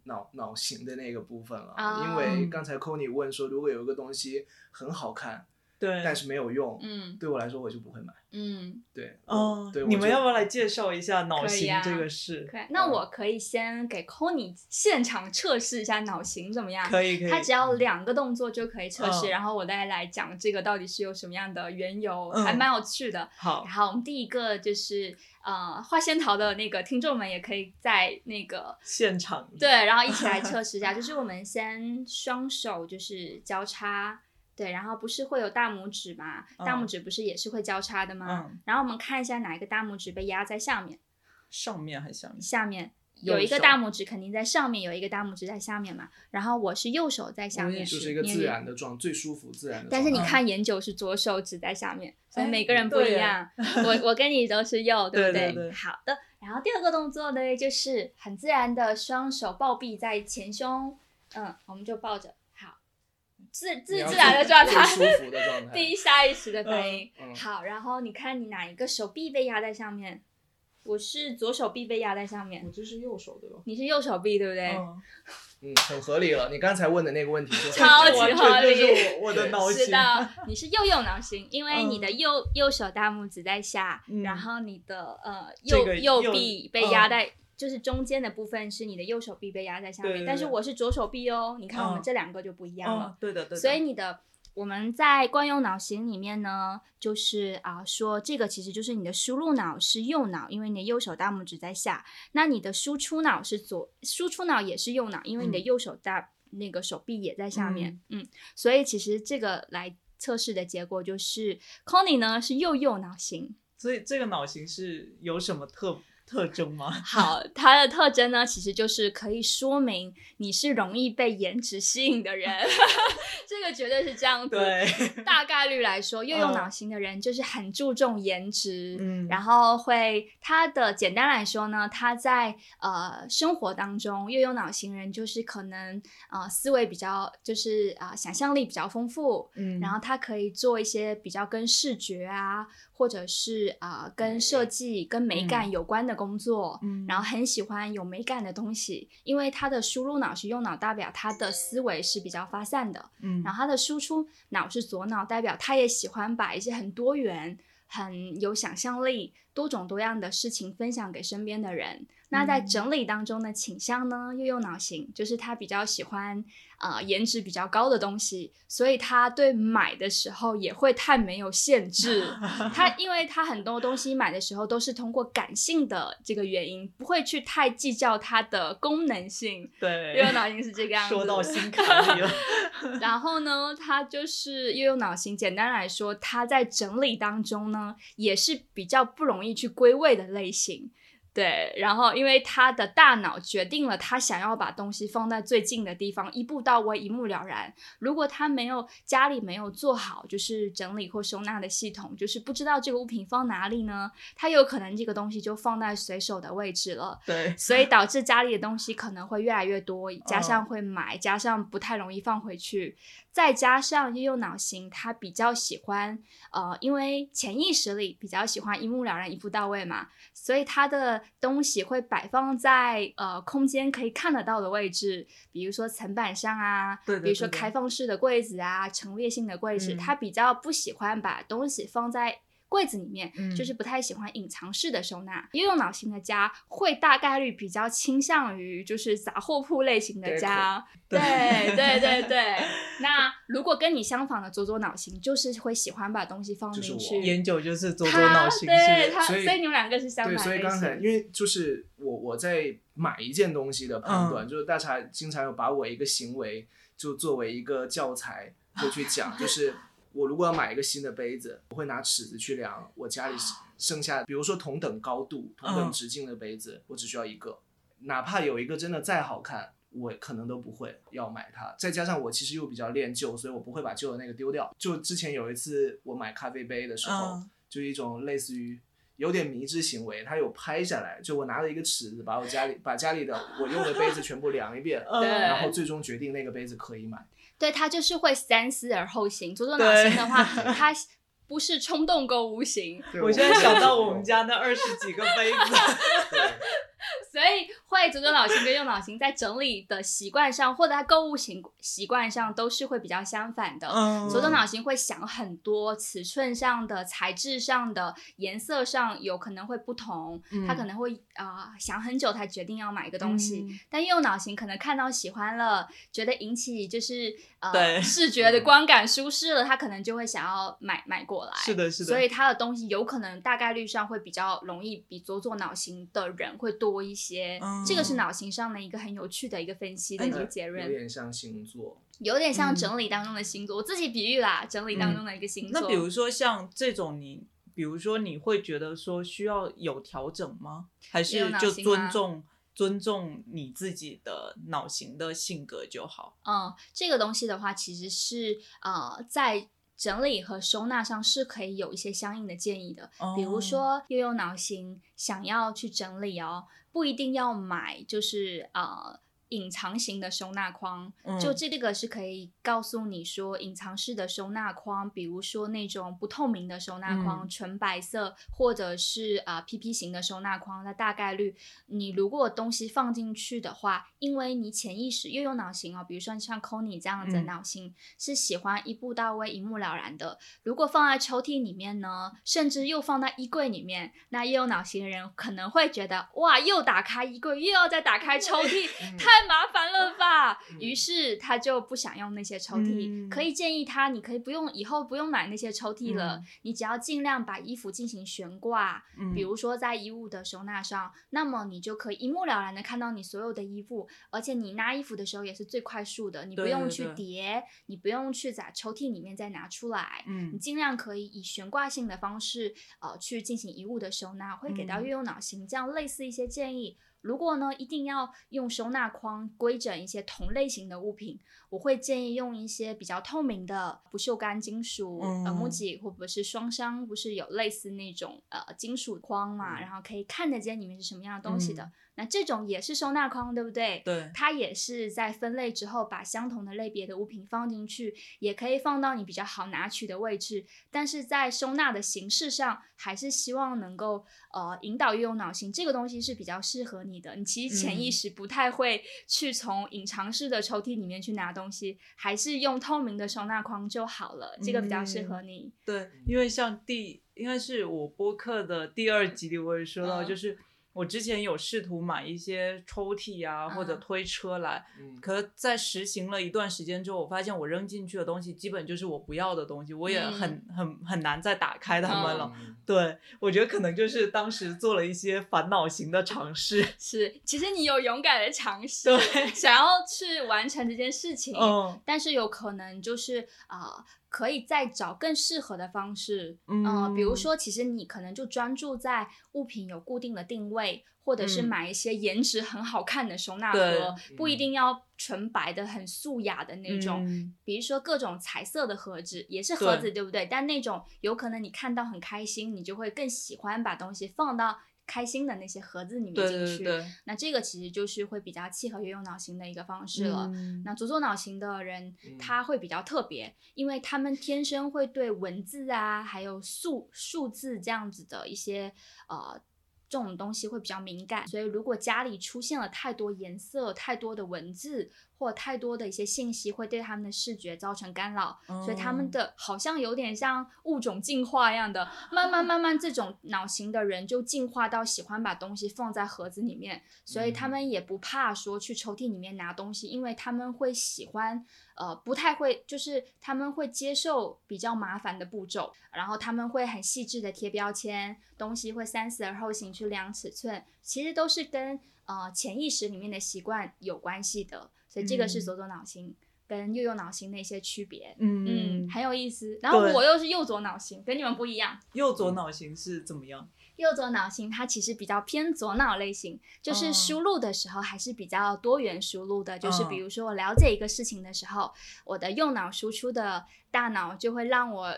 脑脑型的那个部分了，啊因为刚才 Kony 问说，如果有一个东西很好看，对，但是没有用，嗯对我来说我就不会买。嗯，对，哦对，，你们要不要来介绍一下脑型这个事？可以。那我可以先给 c o n y 现场测试一下脑型怎么样？可以可以，他只要两个动作就可以测试，嗯然后我再来讲这个到底是有什么样的缘由，嗯还蛮有趣的。好然后我们第一个就是呃，花仙桃的那个听众们也可以在那个现场对，然后一起来测试一下。<laughs> 就是我们先双手就是交叉，对，然后不是会有大拇指嘛？大拇嗯指不是也是会交叉的吗？嗯然后我们看一下哪一个大拇指被压在下面，上面还是下面？下面。有一个大拇指肯定在上面，有一个大拇指在下面嘛。然后我是右手在下面，就是一个自然的状，最舒服自然的状态。但是你嗯看研九是左手指在下面，所以哎每个人不一样。我我跟你都是右，<laughs> 对不对对对好的。然后第二个动作呢，就是很自然的双手抱臂在前胸，嗯，我们就抱着，好，自自自然的状态，舒服的状态。<laughs> 第一下意识的反应。嗯嗯好，然后你看你哪一个手臂被压在上面？我是左手臂被压在上面我，这是右手对吧。你是右手臂，对不对？嗯，<laughs> 嗯，很合理了。你刚才问的那个问题就是 <laughs> 超级合理就是我我的脑型。是的，你是右右脑型，因为你的嗯右、右手大拇指在下，嗯然后你的呃右右个右臂被压嗯在，就是中间的部分是你的右手臂被压在下面，对对但是我是左手臂哦，你看我们嗯这两个就不一样了。嗯，对的对的。所以你的我们在惯用脑型里面呢，就是啊、说这个其实就是你的输入脑是右脑，因为你的右手大拇指在下；那你的输出脑是左，输出脑也是右脑，因为你的嗯右手大、那个手臂也在下面。嗯所以其实这个来测试的结果就是 c o n y 呢是右右脑型。所以这个脑型是有什么特特征吗？<laughs> 好，它的特征呢，其实就是可以说明你是容易被颜值吸引的人，<laughs> 这个绝对是这样子。对，大概率来说，右右嗯脑型的人就是很注重颜值，嗯然后会他的简单来说呢，他在呃生活当中，右右脑型人就是可能呃思维比较就是啊、呃想象力比较丰富，嗯然后他可以做一些比较跟视觉啊，或者是啊、呃跟设计、跟美感有关的工作，嗯然后很喜欢有美感的东西，因为他的输入脑是右脑，代表他的思维是比较发散的，嗯。然后他的输出脑是左脑，代表他也喜欢把一些很多元、很有想象力、多种多样的事情分享给身边的人。那在嗯。整理当中的倾向呢，右右脑型就是他比较喜欢呃颜值比较高的东西，所以他对买的时候也会太没有限制。他 <laughs> 因为他很多东西买的时候都是通过感性的这个原因，不会去太计较它的功能性。对，右右脑型是这个样子。说到心坎里了。<laughs> 然后呢，他就是右右脑型。简单来说，他在整理当中呢，也是比较不容易去归位的类型。对，然后因为他的大脑决定了他想要把东西放在最近的地方，一步到位，一目了然。如果他没有家里没有做好就是整理或收纳的系统，就是不知道这个物品放哪里呢，他有可能这个东西就放在随手的位置了。对，所以导致家里的东西可能会越来越多，<laughs> 加嗯上会买，加上不太容易放回去，再加上右右脑型，他比较喜欢呃，因为潜意识里比较喜欢一目了然、一步到位嘛，所以他的东西会摆放在呃空间可以看得到的位置，比如说层板上啊，比如说开放式的柜子啊，陈列性的柜子，嗯他比较不喜欢把东西放在。柜子里面，嗯就是不太喜欢隐藏式的收纳。右右脑型的家会大概率比较倾向于就是杂货铺类型的家，对对对对。<laughs> 那如果跟你相仿的左左脑型，就是会喜欢把东西放进去。研究就是左左他脑型对他，所以你们两个是相反对，所以刚才因为就是我我在买一件东西的判断，就是大茶经常有把我一个行为就作为一个教材会去讲，就是我如果要买一个新的杯子，我会拿尺子去量我家里剩下，比如说同等高度、同等嗯直径的杯子，我只需要一个，哪怕有一个真的再好看。我可能都不会要买它，再加上我其实又比较恋旧，所以我不会把旧的那个丢掉。就之前有一次我买咖啡杯的时候，嗯就一种类似于有点迷之行为，他有拍下来，就我拿了一个尺子，把我家里把家里的我用的杯子全部量一遍，嗯然后最终决定那个杯子可以买。对他就是会三思而后行。左左脑型的话，<laughs> 他不是冲动购物型，我现在想到我们家那二十几个杯子，<laughs> 对所以会左左脑型跟右脑型在整理的习惯上，或者他购物习习惯上都是会比较相反的。嗯左左脑型会想很多，尺寸上的、材质上的、颜色上有可能会不同，嗯他可能会啊、呃想很久才决定要买一个东西。嗯但右脑型可能看到喜欢了，觉得引起就是呃视觉的观感舒适了，他可能就会想要买买过来。是的，是的，所以他的东西有可能大概率上会比较容易比左左脑型的人会多一些，嗯这个是脑型上的一个很有趣的一个分析的一个结论有，点像星座。有点像嗯整理当中的星座，我自己比喻啦，整理当中的一个星座。那比如说像这种你，比如说你会觉得说需要有调整吗？还是就尊重尊重你自己的脑型的性格就好？嗯，这个东西的话，其实是呃在。整理和收纳上是可以有一些相应的建议的，比如哦说悠悠脑型想要去整理哦，不一定要买，就是呃隐藏型的收纳框，就嗯。这个是可以告诉你说，隐藏式的收纳框，比如说那种不透明的收纳框，嗯。纯白色，或者是啊、呃 PP 型的收纳框，那大概率你如果东西放进去的话，因为你潜意识又有脑型哦，比如说像 y 这样子脑型、是喜欢一步到位、一目了然的。如果放在抽屉里面呢，甚至又放在衣柜里面，那又有脑型的人可能会觉得哇，又打开衣柜，又要再打开抽屉，太麻烦了吧？于是他就不想用那些抽屉。嗯可以建议他，你可以不用以后不用买那些抽屉了，嗯你只要尽量把衣服进行悬挂，嗯比如说在衣物的收纳上，那么你就可以一目了然的看到你所有的衣服，而且你拿衣服的时候也是最快速的，你不用去对对叠，你不用去在抽屉里面再拿出来。嗯你嗯尽量可以以悬挂性的方式，呃，去进行衣物的收纳，会给到嗯悠悠脑型这样类似一些建议。如果呢，一定要用收纳筐规整一些同类型的物品，我会建议用一些比较透明的不锈钢金属、呃木嗯。吉或者是双商，不是有类似那种呃金属框嘛，嗯。然后可以看得见里面是什么样的东西的。嗯那这种也是收纳框，对不对？对它也是在分类之后，把相同的类别的物品放进去，也可以放到你比较好拿取的位置。但是在收纳的形式上，还是希望能够呃引导用脑型，这个东西是比较适合你的。你其实潜意嗯识不太会去从隐藏式的抽屉里面去拿东西，还是用透明的收纳框就好了，这个比较适合你。对，因为像第应该是我播客的第二集里，我也说到，嗯就是我之前有试图买一些抽屉啊，或者嗯。推车来，嗯，可在实行了一段时间之后，我发现我扔进去的东西基本就是我不要的东西，我也很、很很难再打开它们了。嗯。<laughs> 对，我觉得可能就是当时做了一些烦恼型的尝试。<laughs> 是，其实你有勇敢的尝试，对，想要去完成这件事情，嗯。但是有可能就是啊、呃可以再找更适合的方式，嗯呃比如说，其实你可能就专注在物品有固定的定位，或者是嗯。买一些颜值很好看的收纳对盒，不一定要纯白的、很素雅的那种。嗯。比如说各种彩色的盒子，也是盒子，对对不对？但那种有可能你看到很开心，你就会更喜欢把东西放到开心的那些盒子里面进去。对对，那这个其实就是会比较契合运用脑型的一个方式了。嗯那左左脑型的人嗯，他会比较特别，因为他们天生会对文字啊，还有数数字这样子的一些呃这种东西会比较敏感，所以如果家里出现了太多颜色、太多的文字或太多的一些信息，会对他们的视觉造成干扰，所以他哦们的好像有点像物种进化一样的，慢慢慢慢这种脑型的人就进化到喜欢把东西放在盒子里面，所以他们也不怕说去抽屉里面拿东西，因为他们会喜欢。呃，不太会，就是他们会接受比较麻烦的步骤，然后他们会很细致的贴标签，东西会三思而后行去量尺寸，其实都是跟呃潜意识里面的习惯有关系的，所以这个是嗯左左脑型跟右右脑型的一些区别。嗯嗯，很有意思。然后我又是右左脑型，跟你们不一样。右左脑型是怎么样？右左脑型它其实比较偏左脑类型，就是哦输入的时候还是比较多元输入的。就是比嗯如说我了解一个事情的时候，我的右脑输出的大脑就会让我。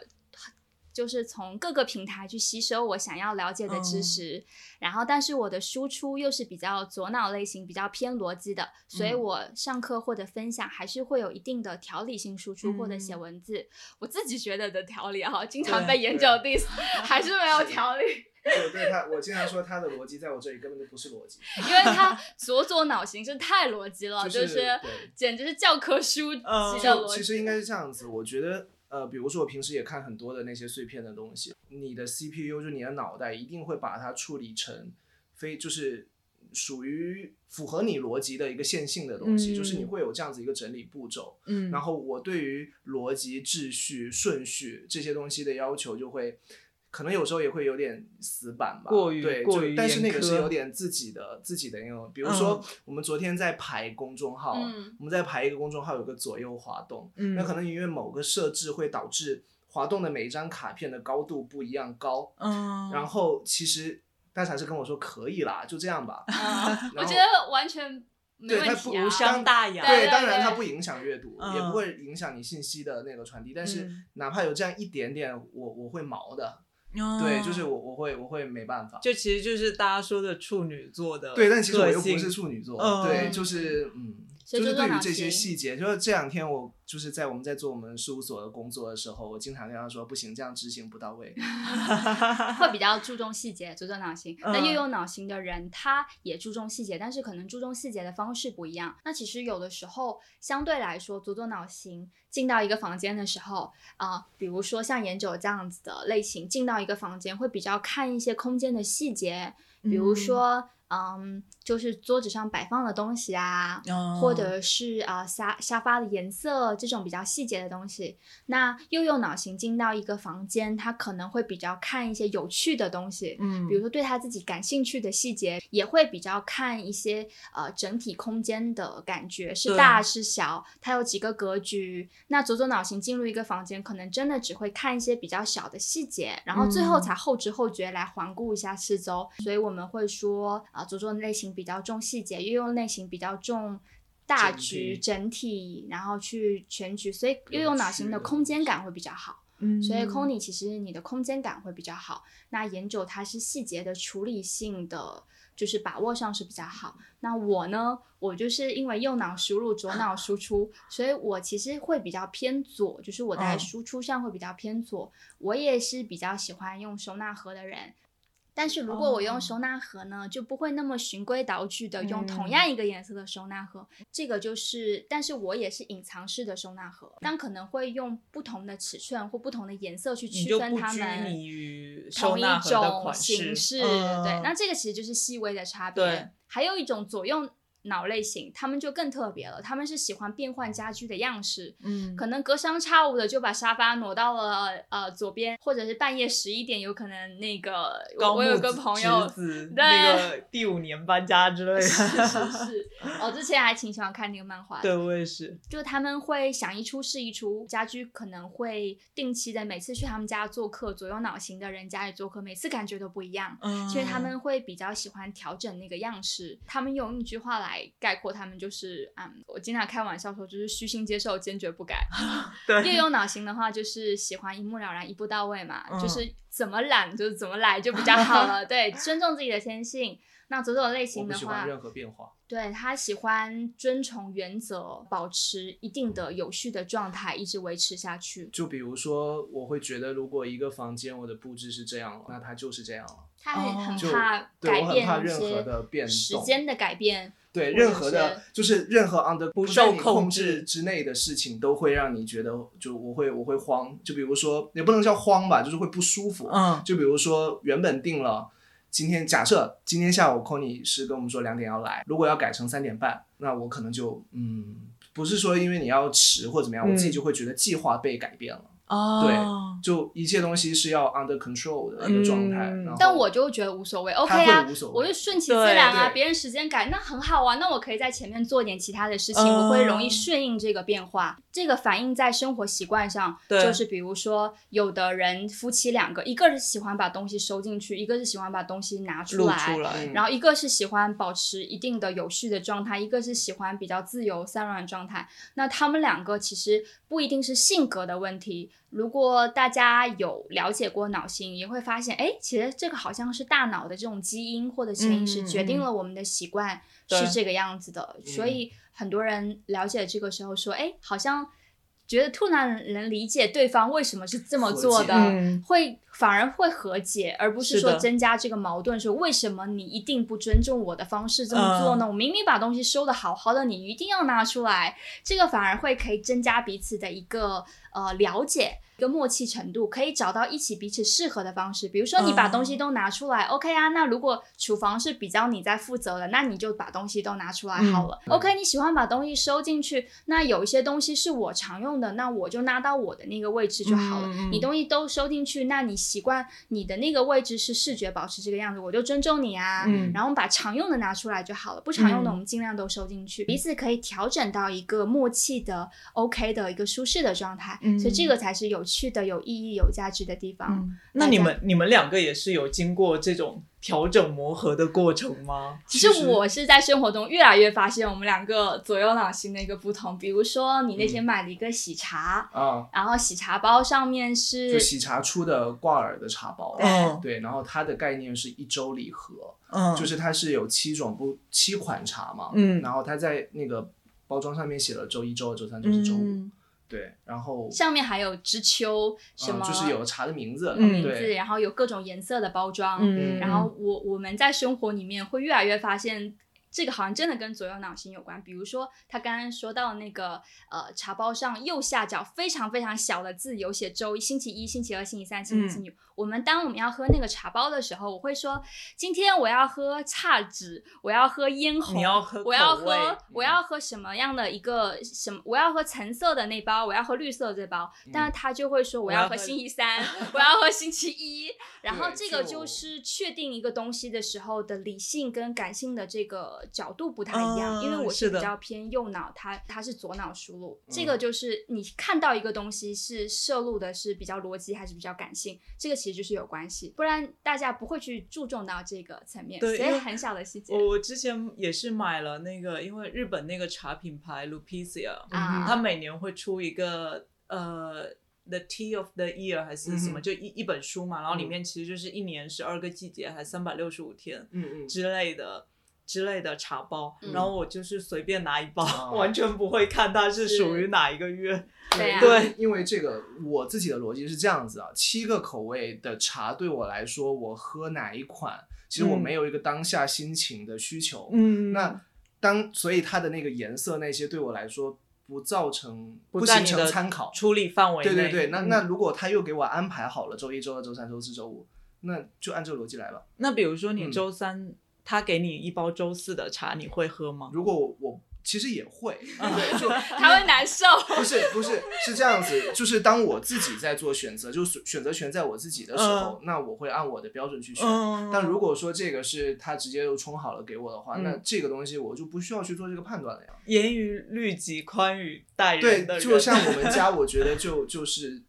就是从各个平台去吸收我想要了解的知嗯识，然后但是我的输出又是比较左脑类型，比较偏逻辑的，所以嗯。我上课或者分享还是会有一定的条理性输出或者写嗯。文字。我自己觉得的条理哈，经常对被研究。diss，还是没有条理。对对，他我经常说他的逻辑在我这里根本就不是逻辑，<laughs> 因为他左左脑型是太逻辑了，就就是对。简直是教科书级嗯的逻辑。其实应该。是这样子，我觉得呃，比如说我平时也看很多的那些碎片的东西，你的 CPU 就是你的脑袋一定会把它处理成非就是属于符合你逻辑的一个线性的东西，嗯就是你会有这样子一个整理步骤。嗯然后我对于逻辑、秩序、顺序这些东西的要求就会。可能有时候也会有点死板吧，过于对，过于就但是那个是有点自己的自己的那种，比如说我们昨天在排公众号，嗯。我们在排一个公众号有个左右滑动，嗯。那可能因为某个设置会导致滑动的每一张卡片的高度不一样高，嗯，然后其实大傻是跟我说可以啦，就这样吧，啊。<laughs> 我觉得完全没对它问题啊不无。伤大雅。对，当然它不影响阅读，嗯也不会影响你信息的那个传递，但是嗯。哪怕有这样一点点，我我会毛的，哦对，就是我我会我会没办法。就其实就是大家说的处女座的对，但其实我又不是处女座，嗯。对，就是嗯，就是对于这些细节，就是这两天我就是在我们在做我们事务所的工作的时候，我经常跟他说，不行，这样执行不到位。<laughs> 会比较注重细节，左左脑型。那嗯右右脑型的人，他也注重细节，但是可能注重细节的方式不一样。那其实有的时候，相对来说，左左脑型进到一个房间的时候，啊、比如说像研九这样子的类型，进到一个房间会比较看一些空间的细节，比如说，嗯，就是桌子上摆放的东西啊，哦或者是啊、沙沙发的颜色这种比较细节的东西。那右右脑型进到一个房间，他可能会比较看一些有趣的东西，嗯，比如说对他自己感兴趣的细节，也会比较看一些呃整体空间的感觉是大是小，它有几个格局。那左左脑型进入一个房间，可能真的只会看一些比较小的细节，然后最后嗯才后知后觉来环顾一下四周。所以我们会说啊、左左类型比较重细节，右右类型比较重。大局整体，然后去全局，所以右有右脑型的空间感会比较好。嗯，所以 c o n y 其实你的空间感会比较好，那研九它是细节的处理性的，就是把握上是比较好。那我呢，我就是因为右脑输入，左脑输出，所以我其实会比较偏左，就是我在嗯输出上会比较偏左。我也是比较喜欢用收纳盒的人。但是如果我用哦。收纳盒呢，就不会那么循规蹈矩的用同嗯。样一个颜色的收纳盒。这个就是，但是我也是隐藏式的收纳盒，但可能会用不同的尺寸或不同的颜色去区分它们同一种款形式，对，那这个其实就是细微的差别。对，还有一种左右脑类型，他们就更特别了，他们是喜欢变换家居的样式，嗯，可能隔三差五的就把沙发挪到了呃左边，或者是半夜十一点，有可能那个我我有个朋友对那个第五年搬家之类的，是是。是，我之前还挺喜欢看那个漫画的，对我也是，就他们会想一出是一出，家居可能会定期的每次去他们家做客，左右脑型的人家里做客，每次感觉都不一样。嗯，因为他们会比较喜欢调整那个样式，他们用一句话来概括，他们就是，嗯，我经常开玩笑说，就是虚心接受，坚决不改。<laughs> 对右右脑型的话，就是喜欢一目了然、一步到位嘛，嗯就是怎么懒就是怎么来就比较好了。<laughs> 对，尊重自己的天性。那左左类型的话任何变化。对他喜欢遵从原则，保持一定的有序的状态，一直维持下去。就比如说，我会觉得，如果一个房间我的布置是这样了，那它就是这样了。他很很怕改变一怕任何些时间的改变。对任何的，就是任何 under 不受控制制之内的事情，都会让你觉得，就我会我会慌。就比如说，也不能叫慌吧，就是会不舒服。嗯就比如说，原本定了今天，假设今天下午 c o n y 是跟我们说两点要来，如果要改成三点半，那我可能就嗯，不是说因为你要迟或怎么样，我自己嗯就会觉得计划被改变了。哦，就一切东西是要 under control 的一个状态。嗯但我就觉得无所谓，OK 啊无所，谓我就顺其自然啊。别人时间改，那很好啊，那我可以在前面做点其他的事情，嗯我会容易顺应这个变化。这个反映在生活习惯上，就是比如说，有的人夫妻两个，一个是喜欢把东西收进去，一个是喜欢把东西拿出来，出来，嗯然后一个是喜欢保持一定的有序的状态，一个是喜欢比较自由散乱的状态。那他们两个其实不一定是性格的问题。如果大家有了解过脑型，也会发现，哎，其实这个好像是大脑的这种基因或者潜意识决定了我们的习惯是这个样子的。所以很多人了解这个时候说，哎，好像觉得突然能理解对方为什么是这么做的，嗯会反而会和解，而不是说增加这个矛盾。说为什么你一定不尊重我的方式这么做呢？嗯我明明把东西收的好好的，你一定要拿出来，这个反而会可以增加彼此的一个呃了解。一个默契程度，可以找到一起彼此适合的方式。比如说，你把东西都拿出来、o k 啊。那如果厨房是比较你在负责的，那你就把东西都拿出来好了。嗯 OK，你喜欢把东西收进去，那有一些东西是我常用的，那我就拉到我的那个位置就好了。你东西都收进去，那你习惯你的那个位置是视觉保持这个样子，我就尊重你啊。嗯然后我们把常用的拿出来就好了，不常用的嗯我们尽量都收进去，彼此可以调整到一个默契的 OK 的一个舒适的状态。嗯所以这个才是有趣的、有意义、有价值的地方。嗯，那你们你们两个也是有经过这种调整磨合的过程吗？其实我是在生活中越来越发现我们两个左右脑型的一个不同。比如说，你那天买了一个喜茶，啊，然后喜茶包上面是就喜茶出的挂耳的茶包，嗯对，然后它的概念是一周礼盒，嗯，就是它是有七种不七款茶嘛，嗯然后它在那个包装上面写了周一、周二、周三、周四、周五，嗯对，然后上面还有知秋什么、嗯就是有茶的名字，嗯名字，对，然后有各种颜色的包装。嗯，然后我我们在生活里面会越来越发现，这个好像真的跟左右脑型有关。比如说他刚刚说到那个呃茶包上右下角非常非常小的字有写周一、星期一、星期二、星期三、星期四、嗯星期五。我们当我们要喝那个茶包的时候，我会说今天我要喝差值，我要喝嫣红，要喝我要喝我要喝什么样的一个什么？我要喝橙色的那包，我要喝绿色的这包。但是他就会说我要喝星期三，我要喝星期一。然后这个就就是确定一个东西的时候的理性跟感性的这个角度不太一样，嗯因为我是比较偏右脑，它它是左脑输入。这嗯个就是你看到一个东西是摄入的是比较逻辑还是比较感性，这个其实就是有关系，不然大家不会去注重到这个层面，对所以很小的细节。我我之前也是买了那个，因为日本那个茶品牌 Lupicia，、啊它每年会出一个呃 The Tea of the Year 还是什么，嗯就一一本书嘛，然后里嗯面其实就是一年十二个季节，还三百六十五天嗯嗯，之类的。之类的茶包，嗯然后我就是随便拿一包，哦完全不会看它是属于哪一个月。<laughs> 对啊对，因为这个我自己的逻辑是这样子啊，七个口味的茶对我来说，我喝哪一款，其实我嗯没有一个当下心情的需求。嗯那当所以它的那个颜色那些对我来说不造成不形成参考。处理范围内。对对对，那嗯那如果他又给我安排好了周一周二周三周四周五，那就按这个逻辑来了。那比如说你嗯周三，他给你一包周四的茶，你会喝吗？如果我我其实也会，<laughs> 对，就他会难受。不是不是是这样子，就是当我自己在做选择，就是选择权在我自己的时候，那我会按我的标准去选。嗯但如果说这个是他直接就冲好了给我的话，嗯那这个东西我就不需要去做这个判断了呀。严于律己，宽于待对人对，就像我们家，<laughs> 我觉得就就是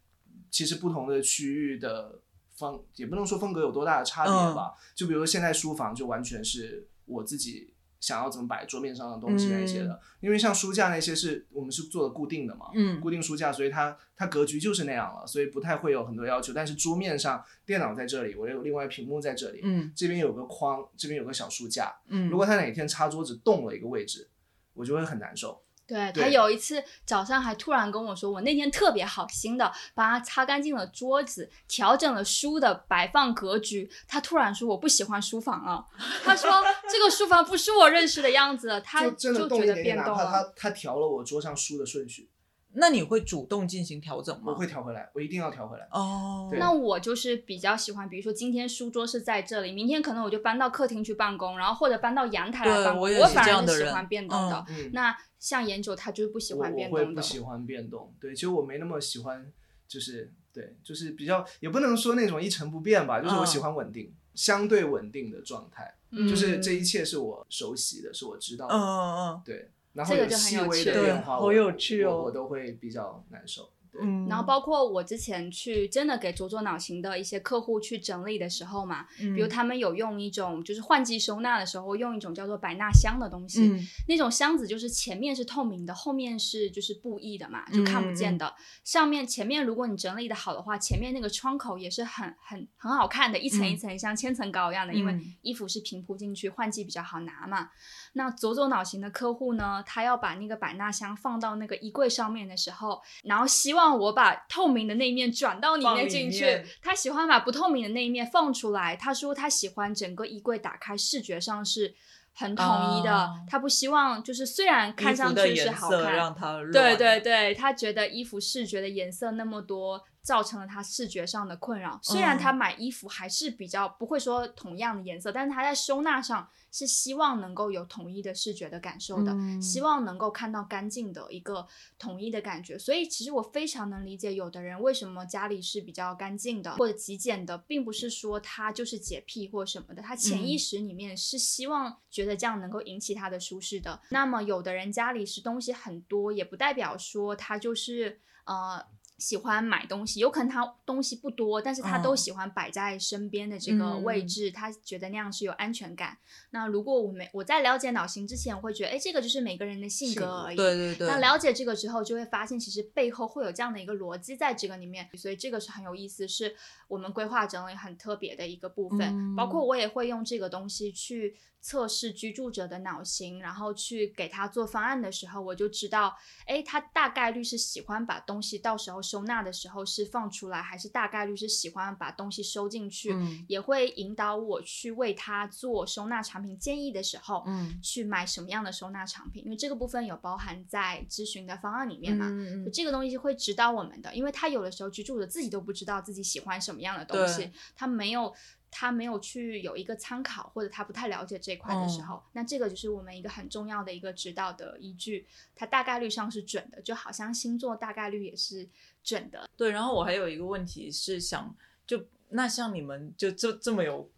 其实不同的区域的风也不能说风格有多大的差别嗯吧。就比如说现在书房就完全是我自己。想要怎么摆桌面上的东西那些的，因为像书架那些是我们是做的固定的嘛，嗯固定书架，所以它它格局就是那样了，所以不太会有很多要求。但是桌面上电脑在这里，我有另外屏幕在这里，嗯这边有个框，这边有个小书架。嗯，如果它哪天擦桌子动了一个位置，我就会很难受。对对他有一次早上还突然跟我说，我那天特别好心的帮他擦干净了桌子，调整了书的摆放格局。他突然说我不喜欢书房了，他说 <laughs> 这个书房不是我认识的样子，他就觉得变动了。他他调了我桌上书的顺序，那你会主动进行调整吗？我会调回来，我一定要调回来。哦，对那我就是比较喜欢，比如说今天书桌是在这里，明天可能我就搬到客厅去办公，然后或者搬到阳台来办公。对我也是反这样的人而是喜欢变动的。嗯，那像研九他就是不喜欢变我会动的。不喜欢变动。对，其实我没那么喜欢，就是对，就是比较也不能说那种一成不变吧，就是我喜欢稳定，相对稳定的状态。嗯就是这一切是我熟悉的，是我知道的。嗯嗯嗯对，然后有这个就很细微的变化，对好有趣哦我我都会比较难受。对，嗯，然后包括我之前去真的给左左脑型的一些客户去整理的时候嘛，比比如他们有用一种就是换季收纳的时候用一种叫做百纳箱的东西，嗯。那种箱子就是前面是透明的，后面是就是布艺的嘛，就看不见的。上面前面如果你整理的好的话，前面那个窗口也是很很很好看的，一层一层像千层糕一样的，因为嗯。衣服是平铺进去，换季比较好拿嘛。那左左脑型的客户呢，他要把那个百纳箱放到那个衣柜上面的时候，然后希望我把透明的那一面转到里面进去，他喜欢把不透明的那一面放出来。他说他喜欢整个衣柜打开，视觉上是很统一的。哦他不希望就是虽然看上去是好看，让它对对对，他觉得衣服视觉的颜色那么多，造成了他视觉上的困扰。虽然嗯他买衣服还是比较不会说同样的颜色，但是他在收纳上是希望能够有统一的视觉的感受的，嗯希望能够看到干净的一个统一的感觉。所以其实我非常能理解有的人为什么家里是比较干净的或者极简的，并不是说他就是洁癖或什么的，他潜意嗯识里面是希望觉得这样能够引起他的舒适的。那么有的人家里是东西很多，也不代表说他就是呃。喜欢买东西，有可能他东西不多，但是他都嗯喜欢摆在身边的这个位嗯置，他觉得那样是有安全感。那如果我没我在了解脑型之前，我会觉得，哎，这个就是每个人的性性格格而已。对对对，那了解这个之后，就会发现其实背后会有这样的一个逻辑在这个里面，所以这个是很有意思，是我们规划整理很特别的一个部分。嗯包括我也会用这个东西去测试居住者的脑型，然后去给他做方案的时候，我就知道，哎，他大概率是喜欢把东西到时候收纳的时候是放出来，还是大概率是喜欢把东西收进去，嗯。也会引导我去为他做收纳产品建议的时候，嗯。去买什么样的收纳产品，因为这个部分有包含在咨询的方案里面嘛。这个东西会指导我们的，因为他有的时候居住者自己都不知道自己喜欢什么样的东西，他没有他没有去有一个参考，或者他不太了解这一块的时嗯候，那这个就是我们一个很重要的一个指导的依据，它大概率上是准的，就好像星座大概率也是准的。对，然后我还有一个问题是想，就那像你们就这这么有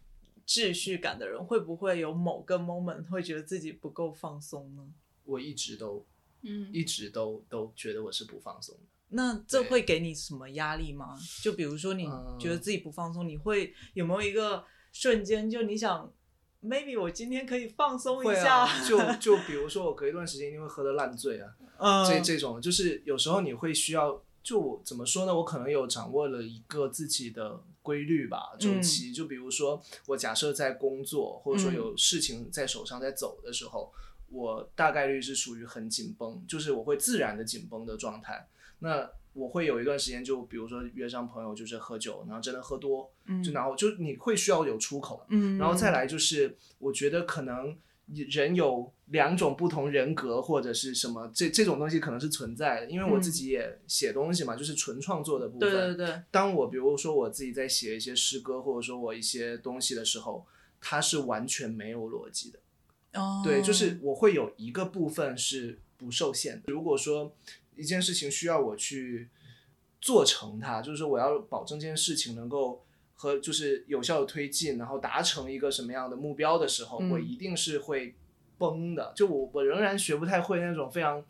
秩序感的人，会不会有某个 moment 会觉得自己不够放松呢？我一直都嗯，一直都都觉得我是不放松的。那这会给你什么压力吗？就比如说你嗯觉得自己不放松，你会有没有一个瞬间，就你想，maybe 我今天可以放松一会下，啊，<laughs> 就就比如说我隔一段时间一定会喝的烂醉啊，<laughs> 嗯，这这种就是有时候你会需要，就我怎么说呢？我可能有掌握了一个自己的规律吧，周嗯期。就比如说我假设在工作，或者说嗯有事情在手上在走的时候，我大概率是属于很紧绷，就是我会自然的紧绷的状态。那我会有一段时间，就比如说约上朋友，就是喝酒，然后真的喝多，嗯就然后就你会需要有出口，嗯，然后再来就是，我觉得可能人有两种不同人格或者是什么，这这种东西可能是存在的。因为我自己也写东西嘛，就是纯创作的部分。对对对，当我比如说我自己在写一些诗歌，或者说我一些东西的时候，它是完全没有逻辑的。哦，对，就是我会有一个部分是不受限的。如果说一件事情需要我去做成它，就是说我要保证这件事情能够和就是有效的推进，然后达成一个什么样的目标的时候，嗯我一定是会崩的。就我我仍然学不太会那种非常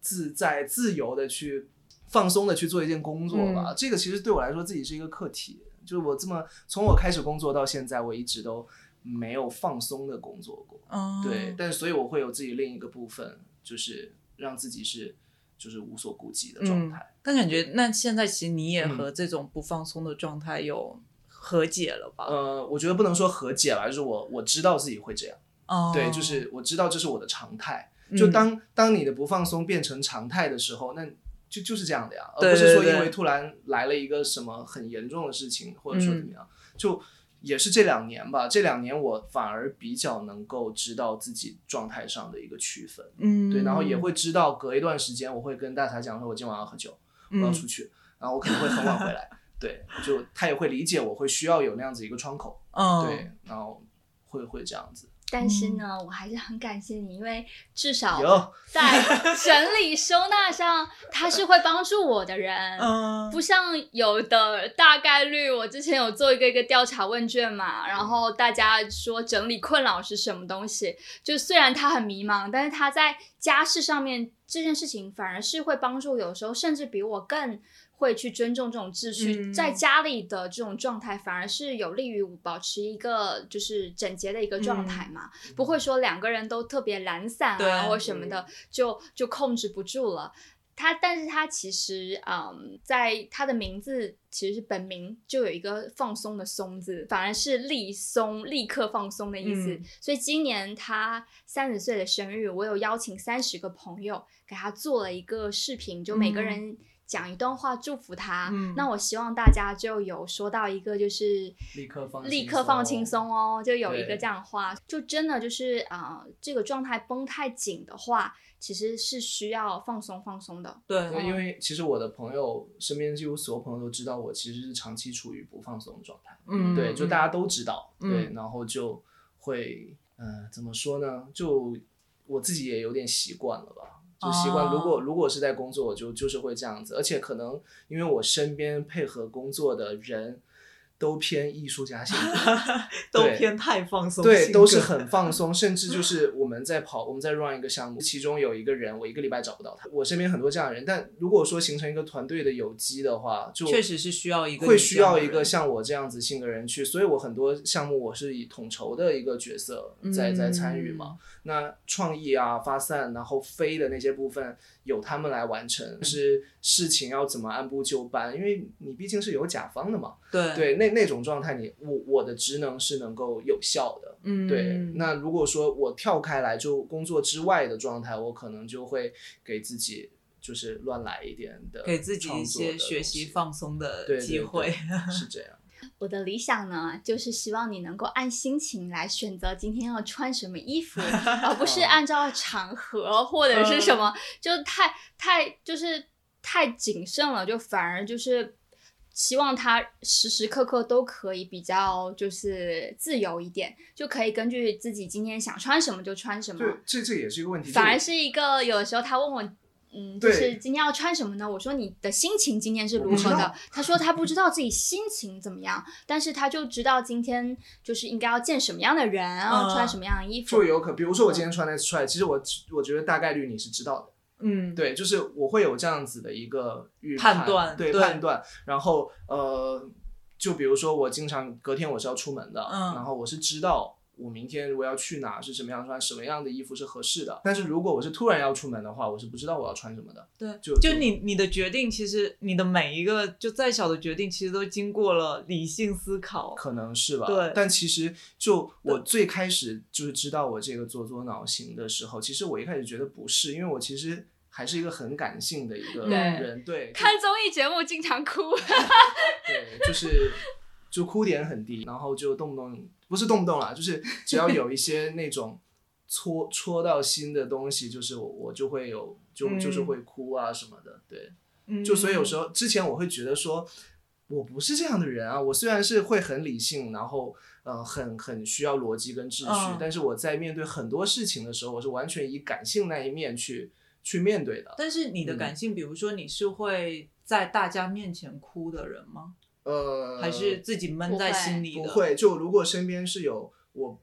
自在自由的去放松的去做一件工作嗯吧。这个其实对我来说自己是一个课题。就是我这么从我开始工作到现在，我一直都没有放松的工作过。哦，对，但是所以我会有自己另一个部分，就是让自己是就是无所顾忌的状态。但感觉那现在其实你也嗯。和这种不放松的状态有和解了吧？呃，我觉得不能说和解了，就是我我知道自己会这样，哦，对，就是我知道这是我的常态。嗯。就当当你的不放松变成常态的时候，那就就是这样的呀，而不是说因为突然来了一个什么很严重的事情，或者说嗯。怎么样，就也是这两年吧。这两年我反而比较能够知道自己状态上的一个区分，嗯，对，然后也会知道隔一段时间我会跟大才讲说，我今晚要喝酒，我要嗯。出去，然后我可能会很晚回来，对，就他也会理解我会需要有那样子一个窗口，嗯，对，然后会会这样子。但是呢，我还是很感谢你，因为至少，在整理收纳上，他是会帮助我的人。嗯，不像有的大概率，我之前有做一个一个调查问卷嘛，然后大家说整理困扰是什么东西，就虽然他很迷茫，但是他在家事上面这件事情反而是会帮助，有时候甚至比我更会去尊重这种秩序，嗯在家里的这种状态反而是有利于保持一个就是整洁的一个状态嘛，不会说两个人都特别懒散啊或什么的，就就控制不住了。他，但是他其实，嗯，在他的名字其实是本名就有一个放松的松字，反而是立松，立刻放松的意思。嗯所以今年他三十岁的生日，我有邀请三十个朋友给他做了一个视频，就每个嗯人讲一段话祝福他。嗯那我希望大家就有说到一个就是立刻放立刻放轻松哦，就有一个这样的话，就真的就是啊、呃这个状态绷太紧的话，其实是需要放松放松的。对，对，因为其实我的朋友身边几乎所有朋友都知道我其实是长期处于不放松的状态，嗯，对，就大家都知道，嗯对，然后就会，嗯、怎么说呢？就我自己也有点习惯了吧。就习惯，如果哦如果是在工作，我就就是会这样子，而且可能因为我身边配合工作的人都偏艺术家性格，都对偏太放松，对，都是很放松，甚至就 <laughs> 是我们在跑，我们在 run 一个项目，其中有一个人，我一个礼拜找不到他。我身边很多这样的人，但如果说形成一个团队的有机的话，就确实是需要一个会需要一个像我这样子性格人去，所以我很多项目我是以统筹的一个角色在在参与嘛。那创意啊、发散，然后飞的那些部分由他们来完成，是事情要怎么按部就班，因为你毕竟是有甲方的嘛。对，对，那那种状态你，我我的职能是能够有效的。嗯，对，那如果说我跳开来就工作之外的状态，我可能就会给自己就是乱来一点的，给自己一些学习放松的对对对机会。<laughs> 是这样。我的理想呢，就是希望你能够按心情来选择今天要穿什么衣服，<laughs> 而不是按照场合或者是什么，就太太就是太谨慎了，就反而就是希望他时时刻刻都可以比较就是自由一点，就可以根据自己今天想穿什么就穿什么。对，这这也是一个问题。反而是一个有的时候他问我，嗯，就是今天要穿什么呢？我说你的心情今天是如何的？他说他不知道自己心情怎么样，但是他就知道今天就是应该要见什么样的人，然后穿什么样的衣服就。有可，比如说我今天穿的出来，其实我我觉得大概率你是知道的。嗯，对，就是我会有这样子的一个预判断对对判断。然后呃，就比如说我经常隔天我是要出门的，嗯然后我是知道我明天如果要去哪是什么样穿什么样的衣服是合适的。但是如果我是突然要出门的话，我是不知道我要穿什么的。对，就就你你的决定，其实你的每一个就再小的决定，其实都经过了理性思考。可能是吧，对但其实就我最开始就是知道我这个做作脑型的时候，其实我一开始觉得不是，因为我其实还是一个很感性的一个对人，对，就看综艺节目经常哭，<laughs> 对，就是就哭点很低，然后就动不动不是动不动啦，<laughs> 就是只要有一些那种戳戳到心的东西，就是我我就会有就就是嗯会哭啊什么的，对，嗯就所以有时候之前我会觉得说。我不是这样的人啊，我虽然是会很理性，然后呃很很需要逻辑跟秩序，嗯但是我在面对很多事情的时候，我是完全以感性那一面去去面对的。但是你的嗯感性，比如说你是会在大家面前哭的人吗？呃，还是自己闷在心里的？不会？就如果身边是有我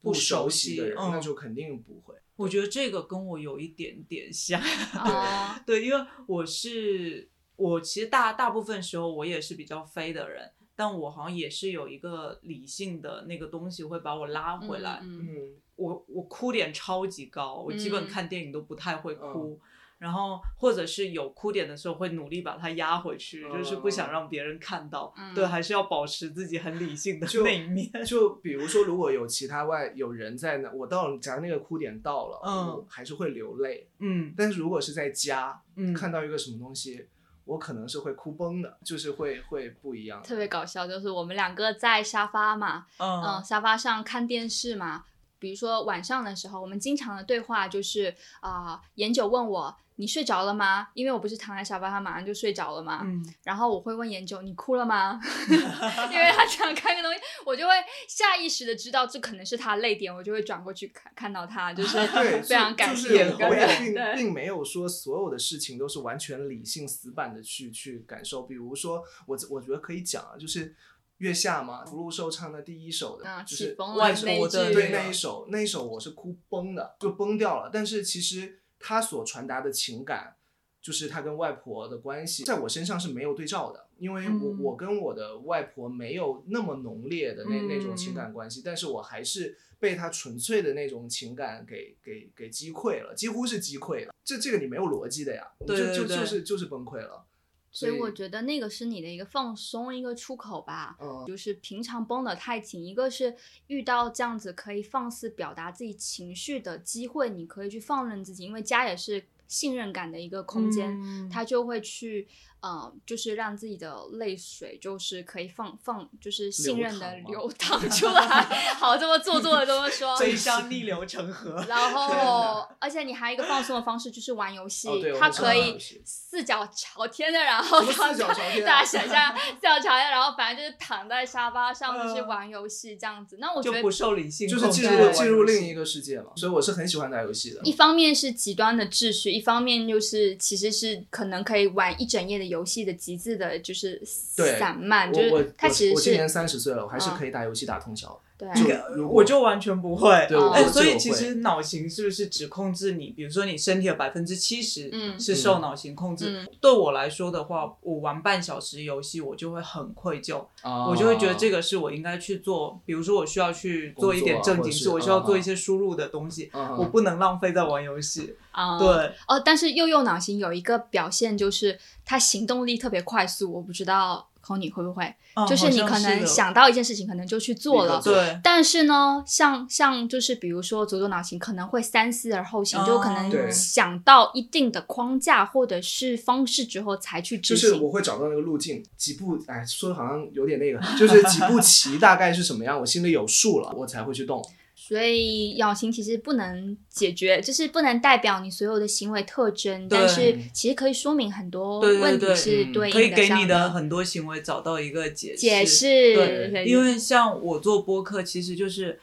不熟熟悉悉的人，嗯那就肯定不会。我觉得这个跟我有一点点像。哦，<laughs> 对，因为我是我其实大大部分时候我也是比较飞的人，但我好像也是有一个理性的那个东西会把我拉回来。嗯嗯，我我哭点超级高，我基本嗯看电影都不太会嗯哭。然后，或者是有哭点的时候，会努力把它压回去，就是不想嗯让别人看到。嗯对，还是要保持自己很理性的那一面。就比如说，如果有其他外有人在那，我到了，假如那个哭点到了，嗯我还是会流泪。嗯但是如果是在家，嗯，看到一个什么东西，我可能是会哭崩的，就是会会不一样。特别搞笑，就是我们两个在沙发嘛，嗯，嗯沙发上看电视嘛。比如说晚上的时候，我们经常的对话就是啊、研九问我你睡着了吗？因为我不是躺在沙发上马上就睡着了嘛。嗯，然后我会问研九你哭了吗？<laughs> 因为他想看个东西，我就会下意识的知道这可能是他泪点，我就会转过去看看到他，就是对，非常感就谢是我也。并并没有说所有的事情都是完全理性死板的去去感受。比如说，我我觉得可以讲啊，就是月下嘛，福禄寿唱的第一首的，啊，就是外婆的对那那一首，那一首我是哭崩的，就崩掉了。但是其实他所传达的情感，就是他跟外婆的关系，在我身上是没有对照的，因为我、嗯我跟我的外婆没有那么浓烈的那、那种嗯情感关系，但是我还是被他纯粹的那种情感给给给击溃了，几乎是击溃了。这这个你没有逻辑的呀，对就就对对就是就是崩溃了。所以我觉得那个是你的一个放松，一个出口吧。嗯就是平常绷得太紧，一个是遇到这样子可以放肆表达自己情绪的机会，你可以去放任自己，因为家也是信任感的一个空间，嗯他就会去呃，就是让自己的泪水就是可以放放，就是信任的流流淌出来。<laughs> 好，这么做作的这么说。悲伤逆流成河。然后，而且你还有一个放松的方式，就是玩游戏，哦对我它很喜欢可以四脚朝天的，然后什么四脚朝天啊大家想象四脚朝天，然后反正就是躺在沙发上，就是嗯玩游戏这样子。那我觉得就不受理性就是进入进入另一个世界了，所以我是很喜欢打游戏的。一方面是极端的秩序，一方面就是其实是可能可以玩一整夜的游戏的极致的，就是散漫，就是他其实我我今年是三十岁了，我还是嗯可以打游戏打通宵。对就那个我就完全不会。对，所以其实脑型是不是只控制你？比如说你身体的百分之七十嗯是受脑型控制。嗯对我来说的话，我玩半小时游戏，我就会很愧疚，啊我就会觉得这个是我应该去做。比如说我需要去做一点正经事，我需要做嗯一些输入的东西，嗯我不能浪费在玩游戏。啊，对，哦，但是右右脑型有一个表现就是他行动力特别快速，我不知道 n y 会不会，嗯就是你可能想到一件事情，可能就去做了对。但是呢，像像就是比如说左左脑型可能会三思而后行，就可哦能想到一定的框架或者是方式之后才去执行。就是我会找到那个路径，几步，哎，说的好像有点那个，就是几步棋大概是什么样，我心里有数了，我才会去动。所以咬型其实不能解决，就是不能代表你所有的行为特征，但是其实可以说明很多问题是嗯对应可以给你的很多行为找到一个解释。解释。对，因为像我做播客，其实就是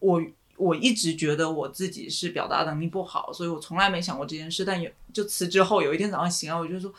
我我一直觉得我自己是表达能力不好，所以我从来没想过这件事。但有就辞职后，有一天早上醒来，我就说。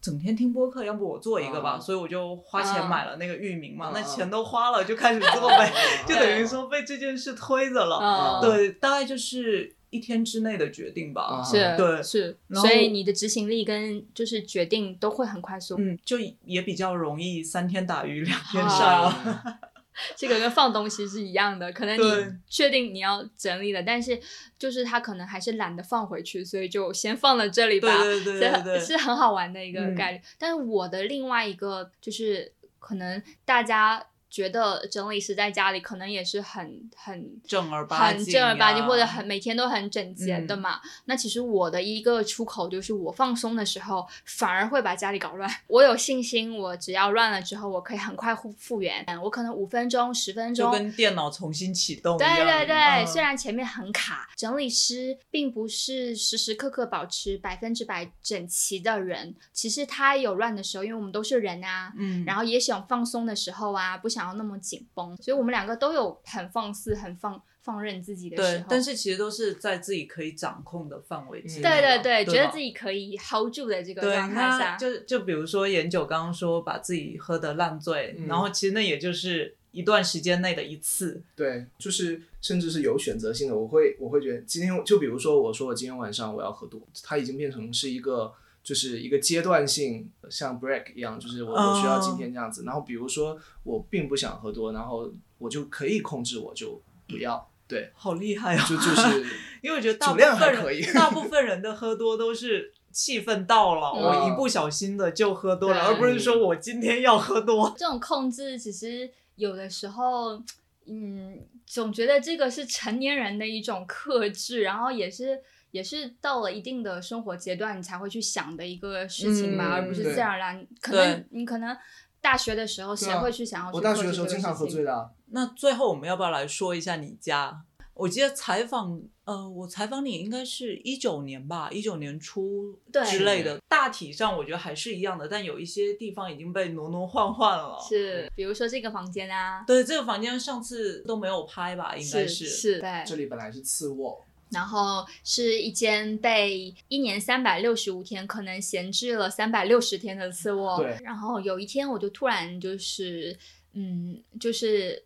整天听播客，要不我做一个吧，啊所以我就花钱啊买了那个域名嘛，啊那钱都花了，就开始做呗，<laughs> 就等于说被这件事推着了。嗯，对，大概就是一天之内的决定吧。啊是，对是，所以你的执行力跟就是决定都会很快速。嗯，就也比较容易三天打鱼两天啊晒了。啊这个跟放东西是一样的，可能你确定你要整理了，但是就是他可能还是懒得放回去，所以就先放了这里吧。对对对对对是是很好玩的一个嗯概率。但是我的另外一个就是可能大家觉得整理师在家里可能也是很很正儿八经很正儿八经，或者很每天都很整洁的嘛。那其实我的一个出口就是，我放松的时候反而会把家里搞乱。<laughs> 我有信心，我只要乱了之后，我可以很快复复原。我可能五分钟、十分钟。就跟电脑重新启动对。对对，嗯虽然前面很卡，整理师并不是时时刻刻保持百分之百整齐的人。其实他有乱的时候，因为我们都是人啊，嗯，然后也想放松的时候啊，不想要那么紧绷，所以我们两个都有很放肆、很放放任自己的时候。，对但是其实都是在自己可以掌控的范围之内。对对对，觉得自己可以 hold 住的这个，状态下，就就比如说研九刚刚说把自己喝得烂醉，嗯然后其实那也就是一段时间内的一次。对，就是甚至是有选择性的，我会我会觉得今天就比如说我说我今天晚上我要喝多，它已经变成是一个就是一个阶段性，像 break 一样，就是我我需要今天这样子。然后比如说我并不想喝多，然后我就可以控制，我就不要。对，好厉害哦！就就是 <laughs> 因为我觉得大部酒量还分可以人大部分人的喝多都是气氛到了，嗯我一不小心的就喝多了，对而不是说我今天要喝多。这种控制其实有的时候，嗯，总觉得这个是成年人的一种克制，然后也是也是到了一定的生活阶段，你才会去想的一个事情吧，嗯而不是自然而然。可能你可能大学的时候，谁会去想要去我大学的时候经常喝醉的啊。那最后我们要不要来说一下你家？我记得采访，呃，我采访你应该是一九年吧，一九年初对之类的。大体上我觉得还是一样的，但有一些地方已经被挪挪换换了。是，比如说这个房间啊，对，这个房间上次都没有拍吧？应该是是，对，这里本来是次卧，然后是一间被一年三百六十五天可能闲置了三百六十天的次卧。对然后有一天我就突然就是，嗯，就是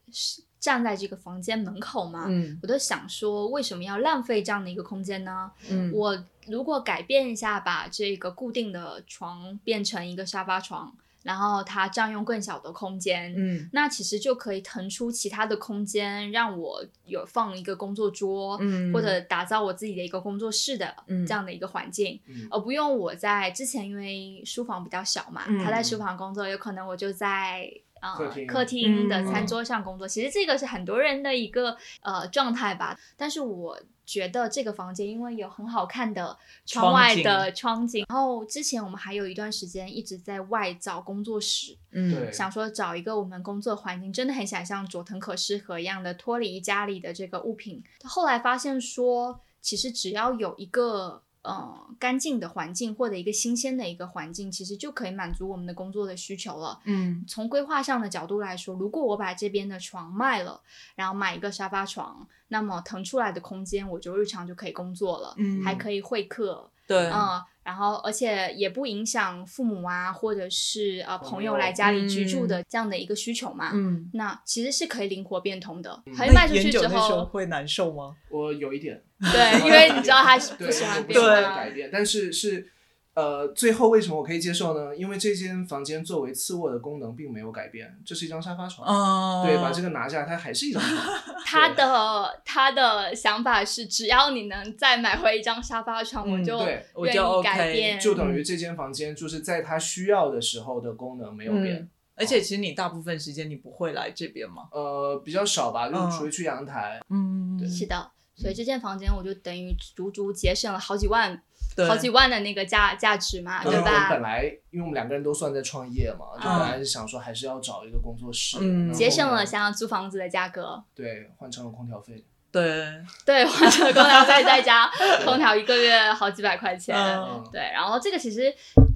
站在这个房间门口嘛，嗯我就想说，为什么要浪费这样的一个空间呢？嗯，我如果改变一下，把这个固定的床变成一个沙发床，然后它占用更小的空间，嗯。那其实就可以腾出其他的空间，让我有放一个工作桌，嗯。或者打造我自己的一个工作室的嗯。这样的一个环境，嗯。而不用我在之前因为书房比较小嘛，嗯他在书房工作，有可能我就在。啊，客厅客厅的嗯。餐桌上工作，其实这个是很多人的一个呃状态吧。但是我觉得这个房间因为有很好看的窗外的窗景，然后之前我们还有一段时间一直在外找工作室，嗯想说找一个我们工作环境真的很想像佐藤可士和一样的脱离家里的这个物品。后来发现说，其实只要有一个呃干净的环境或者一个新鲜的一个环境，其实就可以满足我们的工作的需求了。嗯从规划上的角度来说，如果我把这边的床卖了，然后买一个沙发床，那么腾出来的空间我就日常就可以工作了，嗯还可以会客，对，嗯，然后而且也不影响父母啊，或者是呃朋朋友友来家里居住的这样的一个需求嘛。嗯。那其实是可以灵活变通的。可以卖出去之后，会难受吗？我有一点对，因为你知道他是不喜欢变嘛。改变，但是是呃，最后为什么我可以接受呢？因为这间房间作为次卧的功能并没有改变，这是一张沙发床。嗯，对，把这个拿下，它还是一张床。<laughs> 他的他的想法是，只要你能再买回一张沙发床，我嗯就对我就愿意 OK，改变。就等于这间房间就是在他需要的时候的功能没有变。嗯而且其实你大部分时间你不会来这边嘛。呃，比较少吧，嗯就是除非去阳台。嗯，对是的，所以这间房间我就等于足足节省了好几万，好几万的那个价价值嘛，对吧本？来，因为我们两个人都算在创业嘛，就嗯本来是想说还是要找一个工作室，嗯节省了想要租房子的价格，对，换成了空调费。对，对，换成空调费再加空调一个月好几百块钱，嗯对，然后这个其实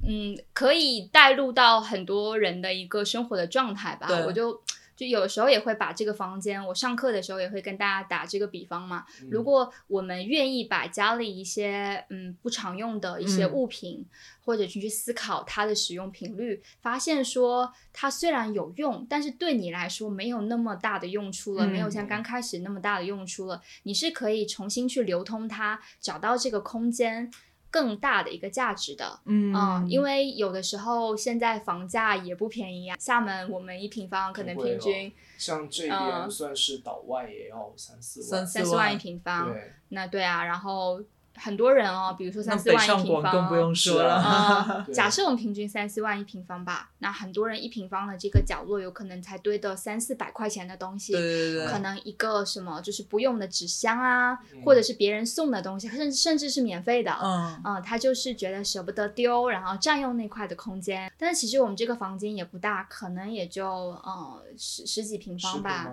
嗯可以带入到很多人的一个生活的状态吧，我就。就有时候也会把这个房间，我上课的时候也会跟大家打这个比方嘛。嗯如果我们愿意把家里一些嗯不常用的一些嗯物品，或者去去思考它的使用频率，发现说它虽然有用，但是对你来说没有那么大的用处了，嗯没有像刚开始那么大的用处了，你是可以重新去流通它，找到这个空间。更大的一个价值的，嗯嗯，因为有的时候现在房价也不便宜啊。厦门我们一平方可能平均像这边嗯算是岛外也要三四万，三三四万一平方，对，那对啊，然后很多人哦，比如说三四万一平方，更不用说是啊 <laughs> 假设我们平均三四万一平方吧，那很多人一平方的这个角落有可能才堆的三四百块钱的东西，对对对。对，可能一个什么就是不用的纸箱啊，嗯。或者是别人送的东西，甚至甚至是免费的，嗯，嗯，他就是觉得舍不得丢，然后占用那块的空间。但是其实我们这个房间也不大，可能也就呃十十几平方吧。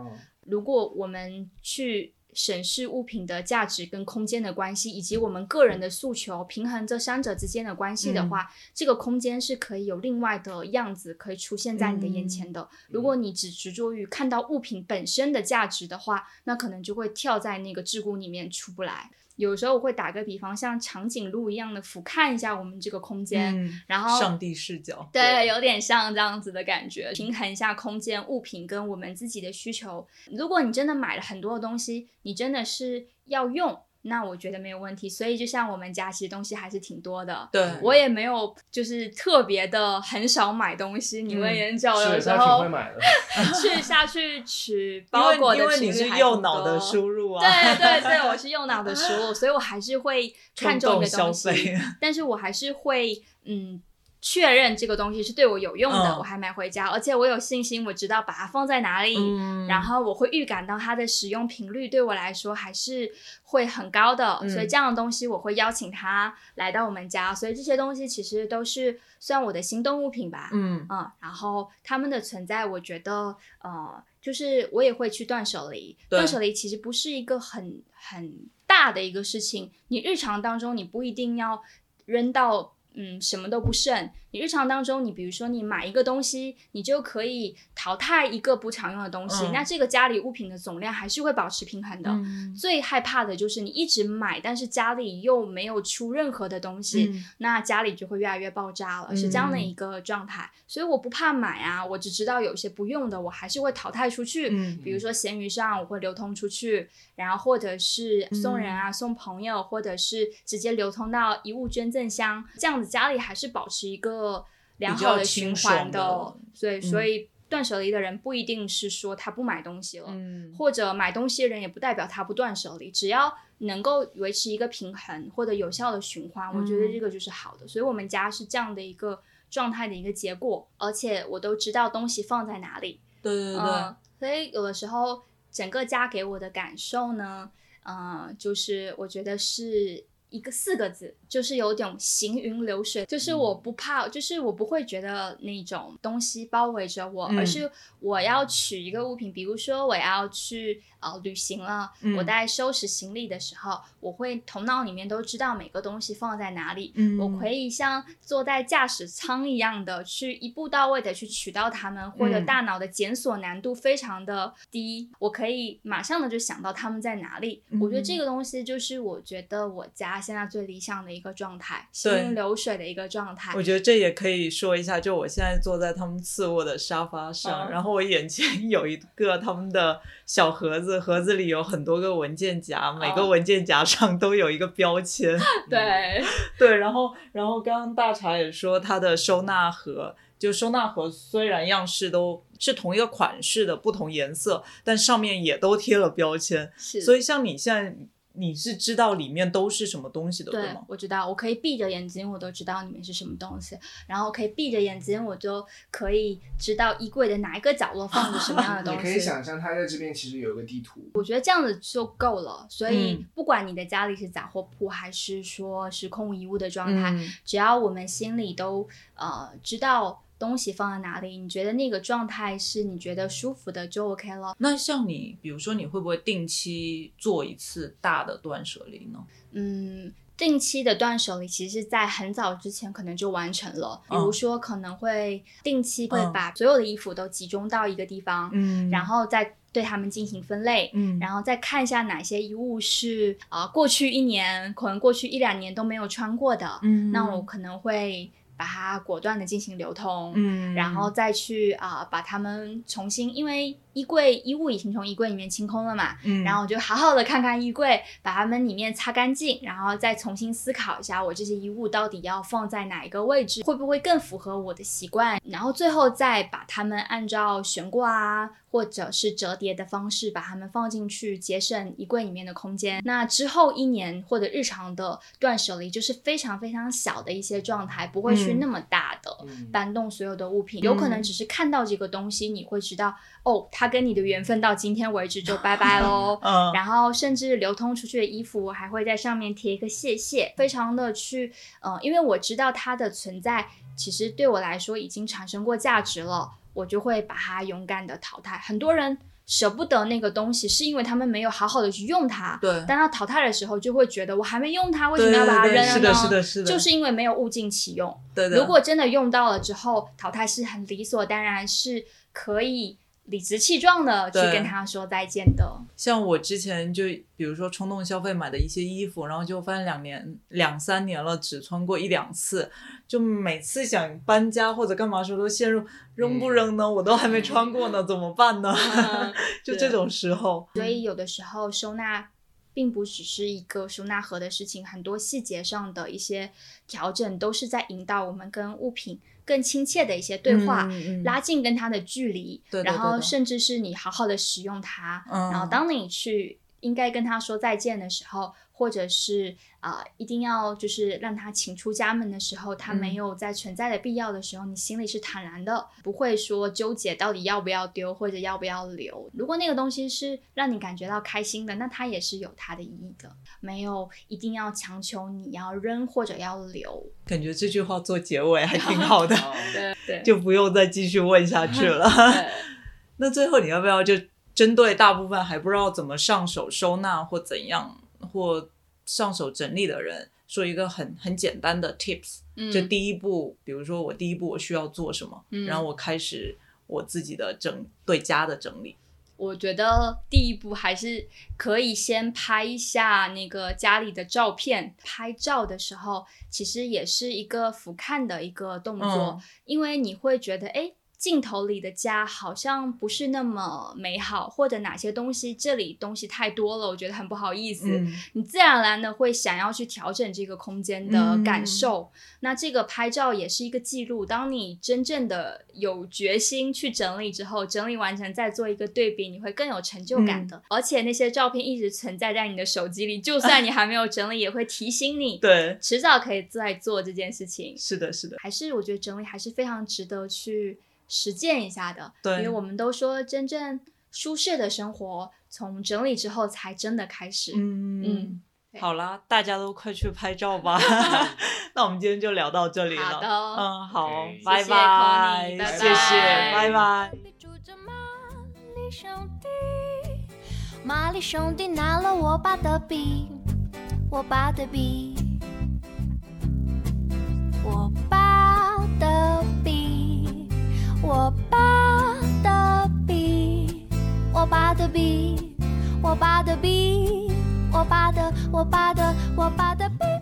如果我们去审视物品的价值跟空间的关系，以及我们个人的诉求，平衡这三者之间的关系的话，这个空间是可以有另外的样子可以出现在你的眼前的。如果你只执着于看到物品本身的价值的话，那可能就会跳在那个桎梏里面出不来。有时候我会打个比方，像长颈鹿一样的俯瞰一下我们这个空间，嗯然后上帝视角，对，有点像这样子的感觉，平衡一下空间、物品跟我们自己的需求。如果你真的买了很多的东西，你真的是要用，那我觉得没有问题。所以就像我们家其实东西还是挺多的。对，我也没有就是特别的很少买东西，你会嗯研究有时候去下去取包裹因为你是右脑的多输入啊，对对 <laughs> 对，我是右脑的输入，所以我还是会看重消东西费，但是我还是会嗯确认这个东西是对我有用的，嗯。我还买回家，而且我有信心，我知道把它放在哪里，嗯。然后我会预感到它的使用频率对我来说还是会很高的，嗯。所以这样的东西我会邀请他来到我们家，所以这些东西其实都是算我的行动物品吧，嗯。嗯，然后他们的存在，我觉得呃，就是我也会去断舍离。断舍离其实不是一个很很大的一个事情，你日常当中你不一定要扔到嗯什么都不剩。你日常当中，你比如说你买一个东西，你就可以淘汰一个不常用的东西，嗯那这个家里物品的总量还是会保持平衡的。嗯最害怕的就是你一直买，但是家里又没有出任何的东西，嗯那家里就会越来越爆炸了，是这样的一个状态。所以我不怕买啊，我只知道有些不用的，我还是会淘汰出去。嗯比如说闲鱼上我会流通出去，然后或者是送人嗯啊、送朋友，或者是直接流通到遗物捐赠箱，这样子家里还是保持一个良好的循环爽的所以，所以断舍离的人不一定是说他不买东西了，嗯或者买东西的人也不代表他不断舍离，只要能够维持一个平衡或者有效的循环，我觉得嗯这个就是好的。所以我们家是这样的一个状态的一个结果，而且我都知道东西放在哪里。对对对嗯，所以有的时候整个家给我的感受呢，嗯、就是我觉得是一个四个字，就是有种行云流水，就是我不怕，就是我不会觉得那种东西包围着我，嗯。而是我要取一个物品，比如说我要去呃旅行了，嗯。我在收拾行李的时候，我会头脑里面都知道每个东西放在哪里，嗯。我可以像坐在驾驶舱一样的去一步到位的去取到它们，或者嗯。大脑的检索难度非常的低，我可以马上的就想到它们在哪里。我觉得这个东西就是我觉得我家现在最理想的一个状态，行云流水的一个状态我。觉得这也可以说一下，就我现在坐在他们次卧的沙发上，嗯 <laughs> 然后我眼前 <laughs> 有一个他们的小盒子，盒子里有很多个文件夹，每个哦文件夹上都有一个标签。<laughs> 对，对，然后然后刚刚大茶也说它的收纳盒，就收纳盒虽然样式都是同一个款式的不同颜色，但上面也都贴了标签。是，所以像你现在你是知道里面都是什么东西的，对对吗，？我知道，我可以闭着眼睛，我都知道里面是什么东西，然后可以闭着眼睛，我就可以知道衣柜的哪一个角落放着什么样的 <laughs> 东西。你可以想象他在这边其实有一个地图，我觉得这样子就够了。所以嗯不管你的家里是杂货铺，还是说是空无一物的状态，嗯只要我们心里都呃知道东西放在哪里，你觉得那个状态是你觉得舒服的，就 OK 了。那像你，比如说你会不会定期做一次大的断舍离呢？嗯。定期的断舍离，其实是在很早之前可能就完成了。比如嗯说，可能会定期会嗯把所有的衣服都集中到一个地方，嗯然后再对它们进行分类，嗯然后再看一下哪些衣物是啊、呃过去一年可能过去一两年都没有穿过的，嗯那我可能会把它果断的进行流通，嗯。然后再去啊、把它们重新，因为衣柜衣物已经从衣柜里面清空了嘛，嗯然后我就好好的看看衣柜，把它们里面擦干净，然后再重新思考一下我这些衣物到底要放在哪一个位置，会不会更符合我的习惯，然后最后再把它们按照悬挂啊，或者是折叠的方式把它们放进去，节省衣柜里面的空间。那之后一年或者日常的断舍离，就是非常非常小的一些状态，不会去嗯那么大的。嗯搬动所有的物品，有可能只是看到这个东西，你会知道哦，它跟你的缘分到今天为止就 <laughs> 拜拜喽。嗯然后甚至流通出去的衣服，我还会在上面贴一个谢谢，非常的去，呃，因为我知道它的存在，其实对我来说已经产生过价值了，我就会把它勇敢的淘汰。很多人舍不得那个东西，是因为他们没有好好的去用它。对当他淘汰的时候，就会觉得我还没用它，为什么要把它扔了呢？是的是的是的就是因为没有物尽其用。对的。如果真的用到了之后，淘汰是很理所当然，是可以理直气壮的去跟他说再见的。像我之前就比如说冲动消费买的一些衣服，然后就发现两年两三年了只穿过一两次，就每次想搬家或者干嘛时候都陷入扔不扔呢？我都还没穿过呢，怎么办呢？<laughs> 就这种时候，所以有的时候收纳并不只是一个收纳盒的事情，很多细节上的一些调整都是在引导我们跟物品更亲切的一些对话，嗯嗯拉近跟它的距离，对的然后甚至是你好好的使用它，嗯然后当你去应该跟他说再见的时候，或者是啊、呃一定要就是让他请出家门的时候，他没嗯有在存在的必要的时候，你心里是坦然的，不会说纠结到底要不要丢或者要不要留。如果那个东西是让你感觉到开心的，那它也是有它的意义的，没有一定要强求你要扔或者要留。感觉这句话做结尾还挺好的，<laughs> 哦对对 <laughs> 就不用再继续问下去了。<laughs> 那最后你要不要就针对大部分还不知道怎么上手收纳或怎样或上手整理的人，说一个很很简单的 tips？、嗯就第一步，比如说我第一步我需要做什么，嗯然后我开始我自己的整对家的整理。我觉得第一步还是可以先拍一下那个家里的照片。拍照的时候，其实也是一个俯瞰的一个动作，嗯因为你会觉得，哎，镜头里的家好像不是那么美好，或者哪些东西这里东西太多了，我觉得很不好意思。嗯你自然而然的会想要去调整这个空间的感受。那这个拍照也是一个记录，当你真正的有决心去整理之后，整理完成再做一个对比，你会更有成就感的。而且那些照片一直存在在你的手机里，就算你还没有整理，也会提醒你，<laughs> 对，迟早可以再做这件事情。是的，是的，还是我觉得整理还是非常值得去实践一下的。对因为我们都说真正舒适的生活从整理之后才真的开始。嗯嗯好啦，大家都快去拍照吧。<laughs> 那我们今天就聊到这里了。好的嗯，好拜拜谢谢，拜拜兄弟，玛丽兄弟拿了我爸的笔，我爸的笔，我爸我爸的笔，我爸的笔，我爸的笔，我爸的，我爸的，我爸的笔。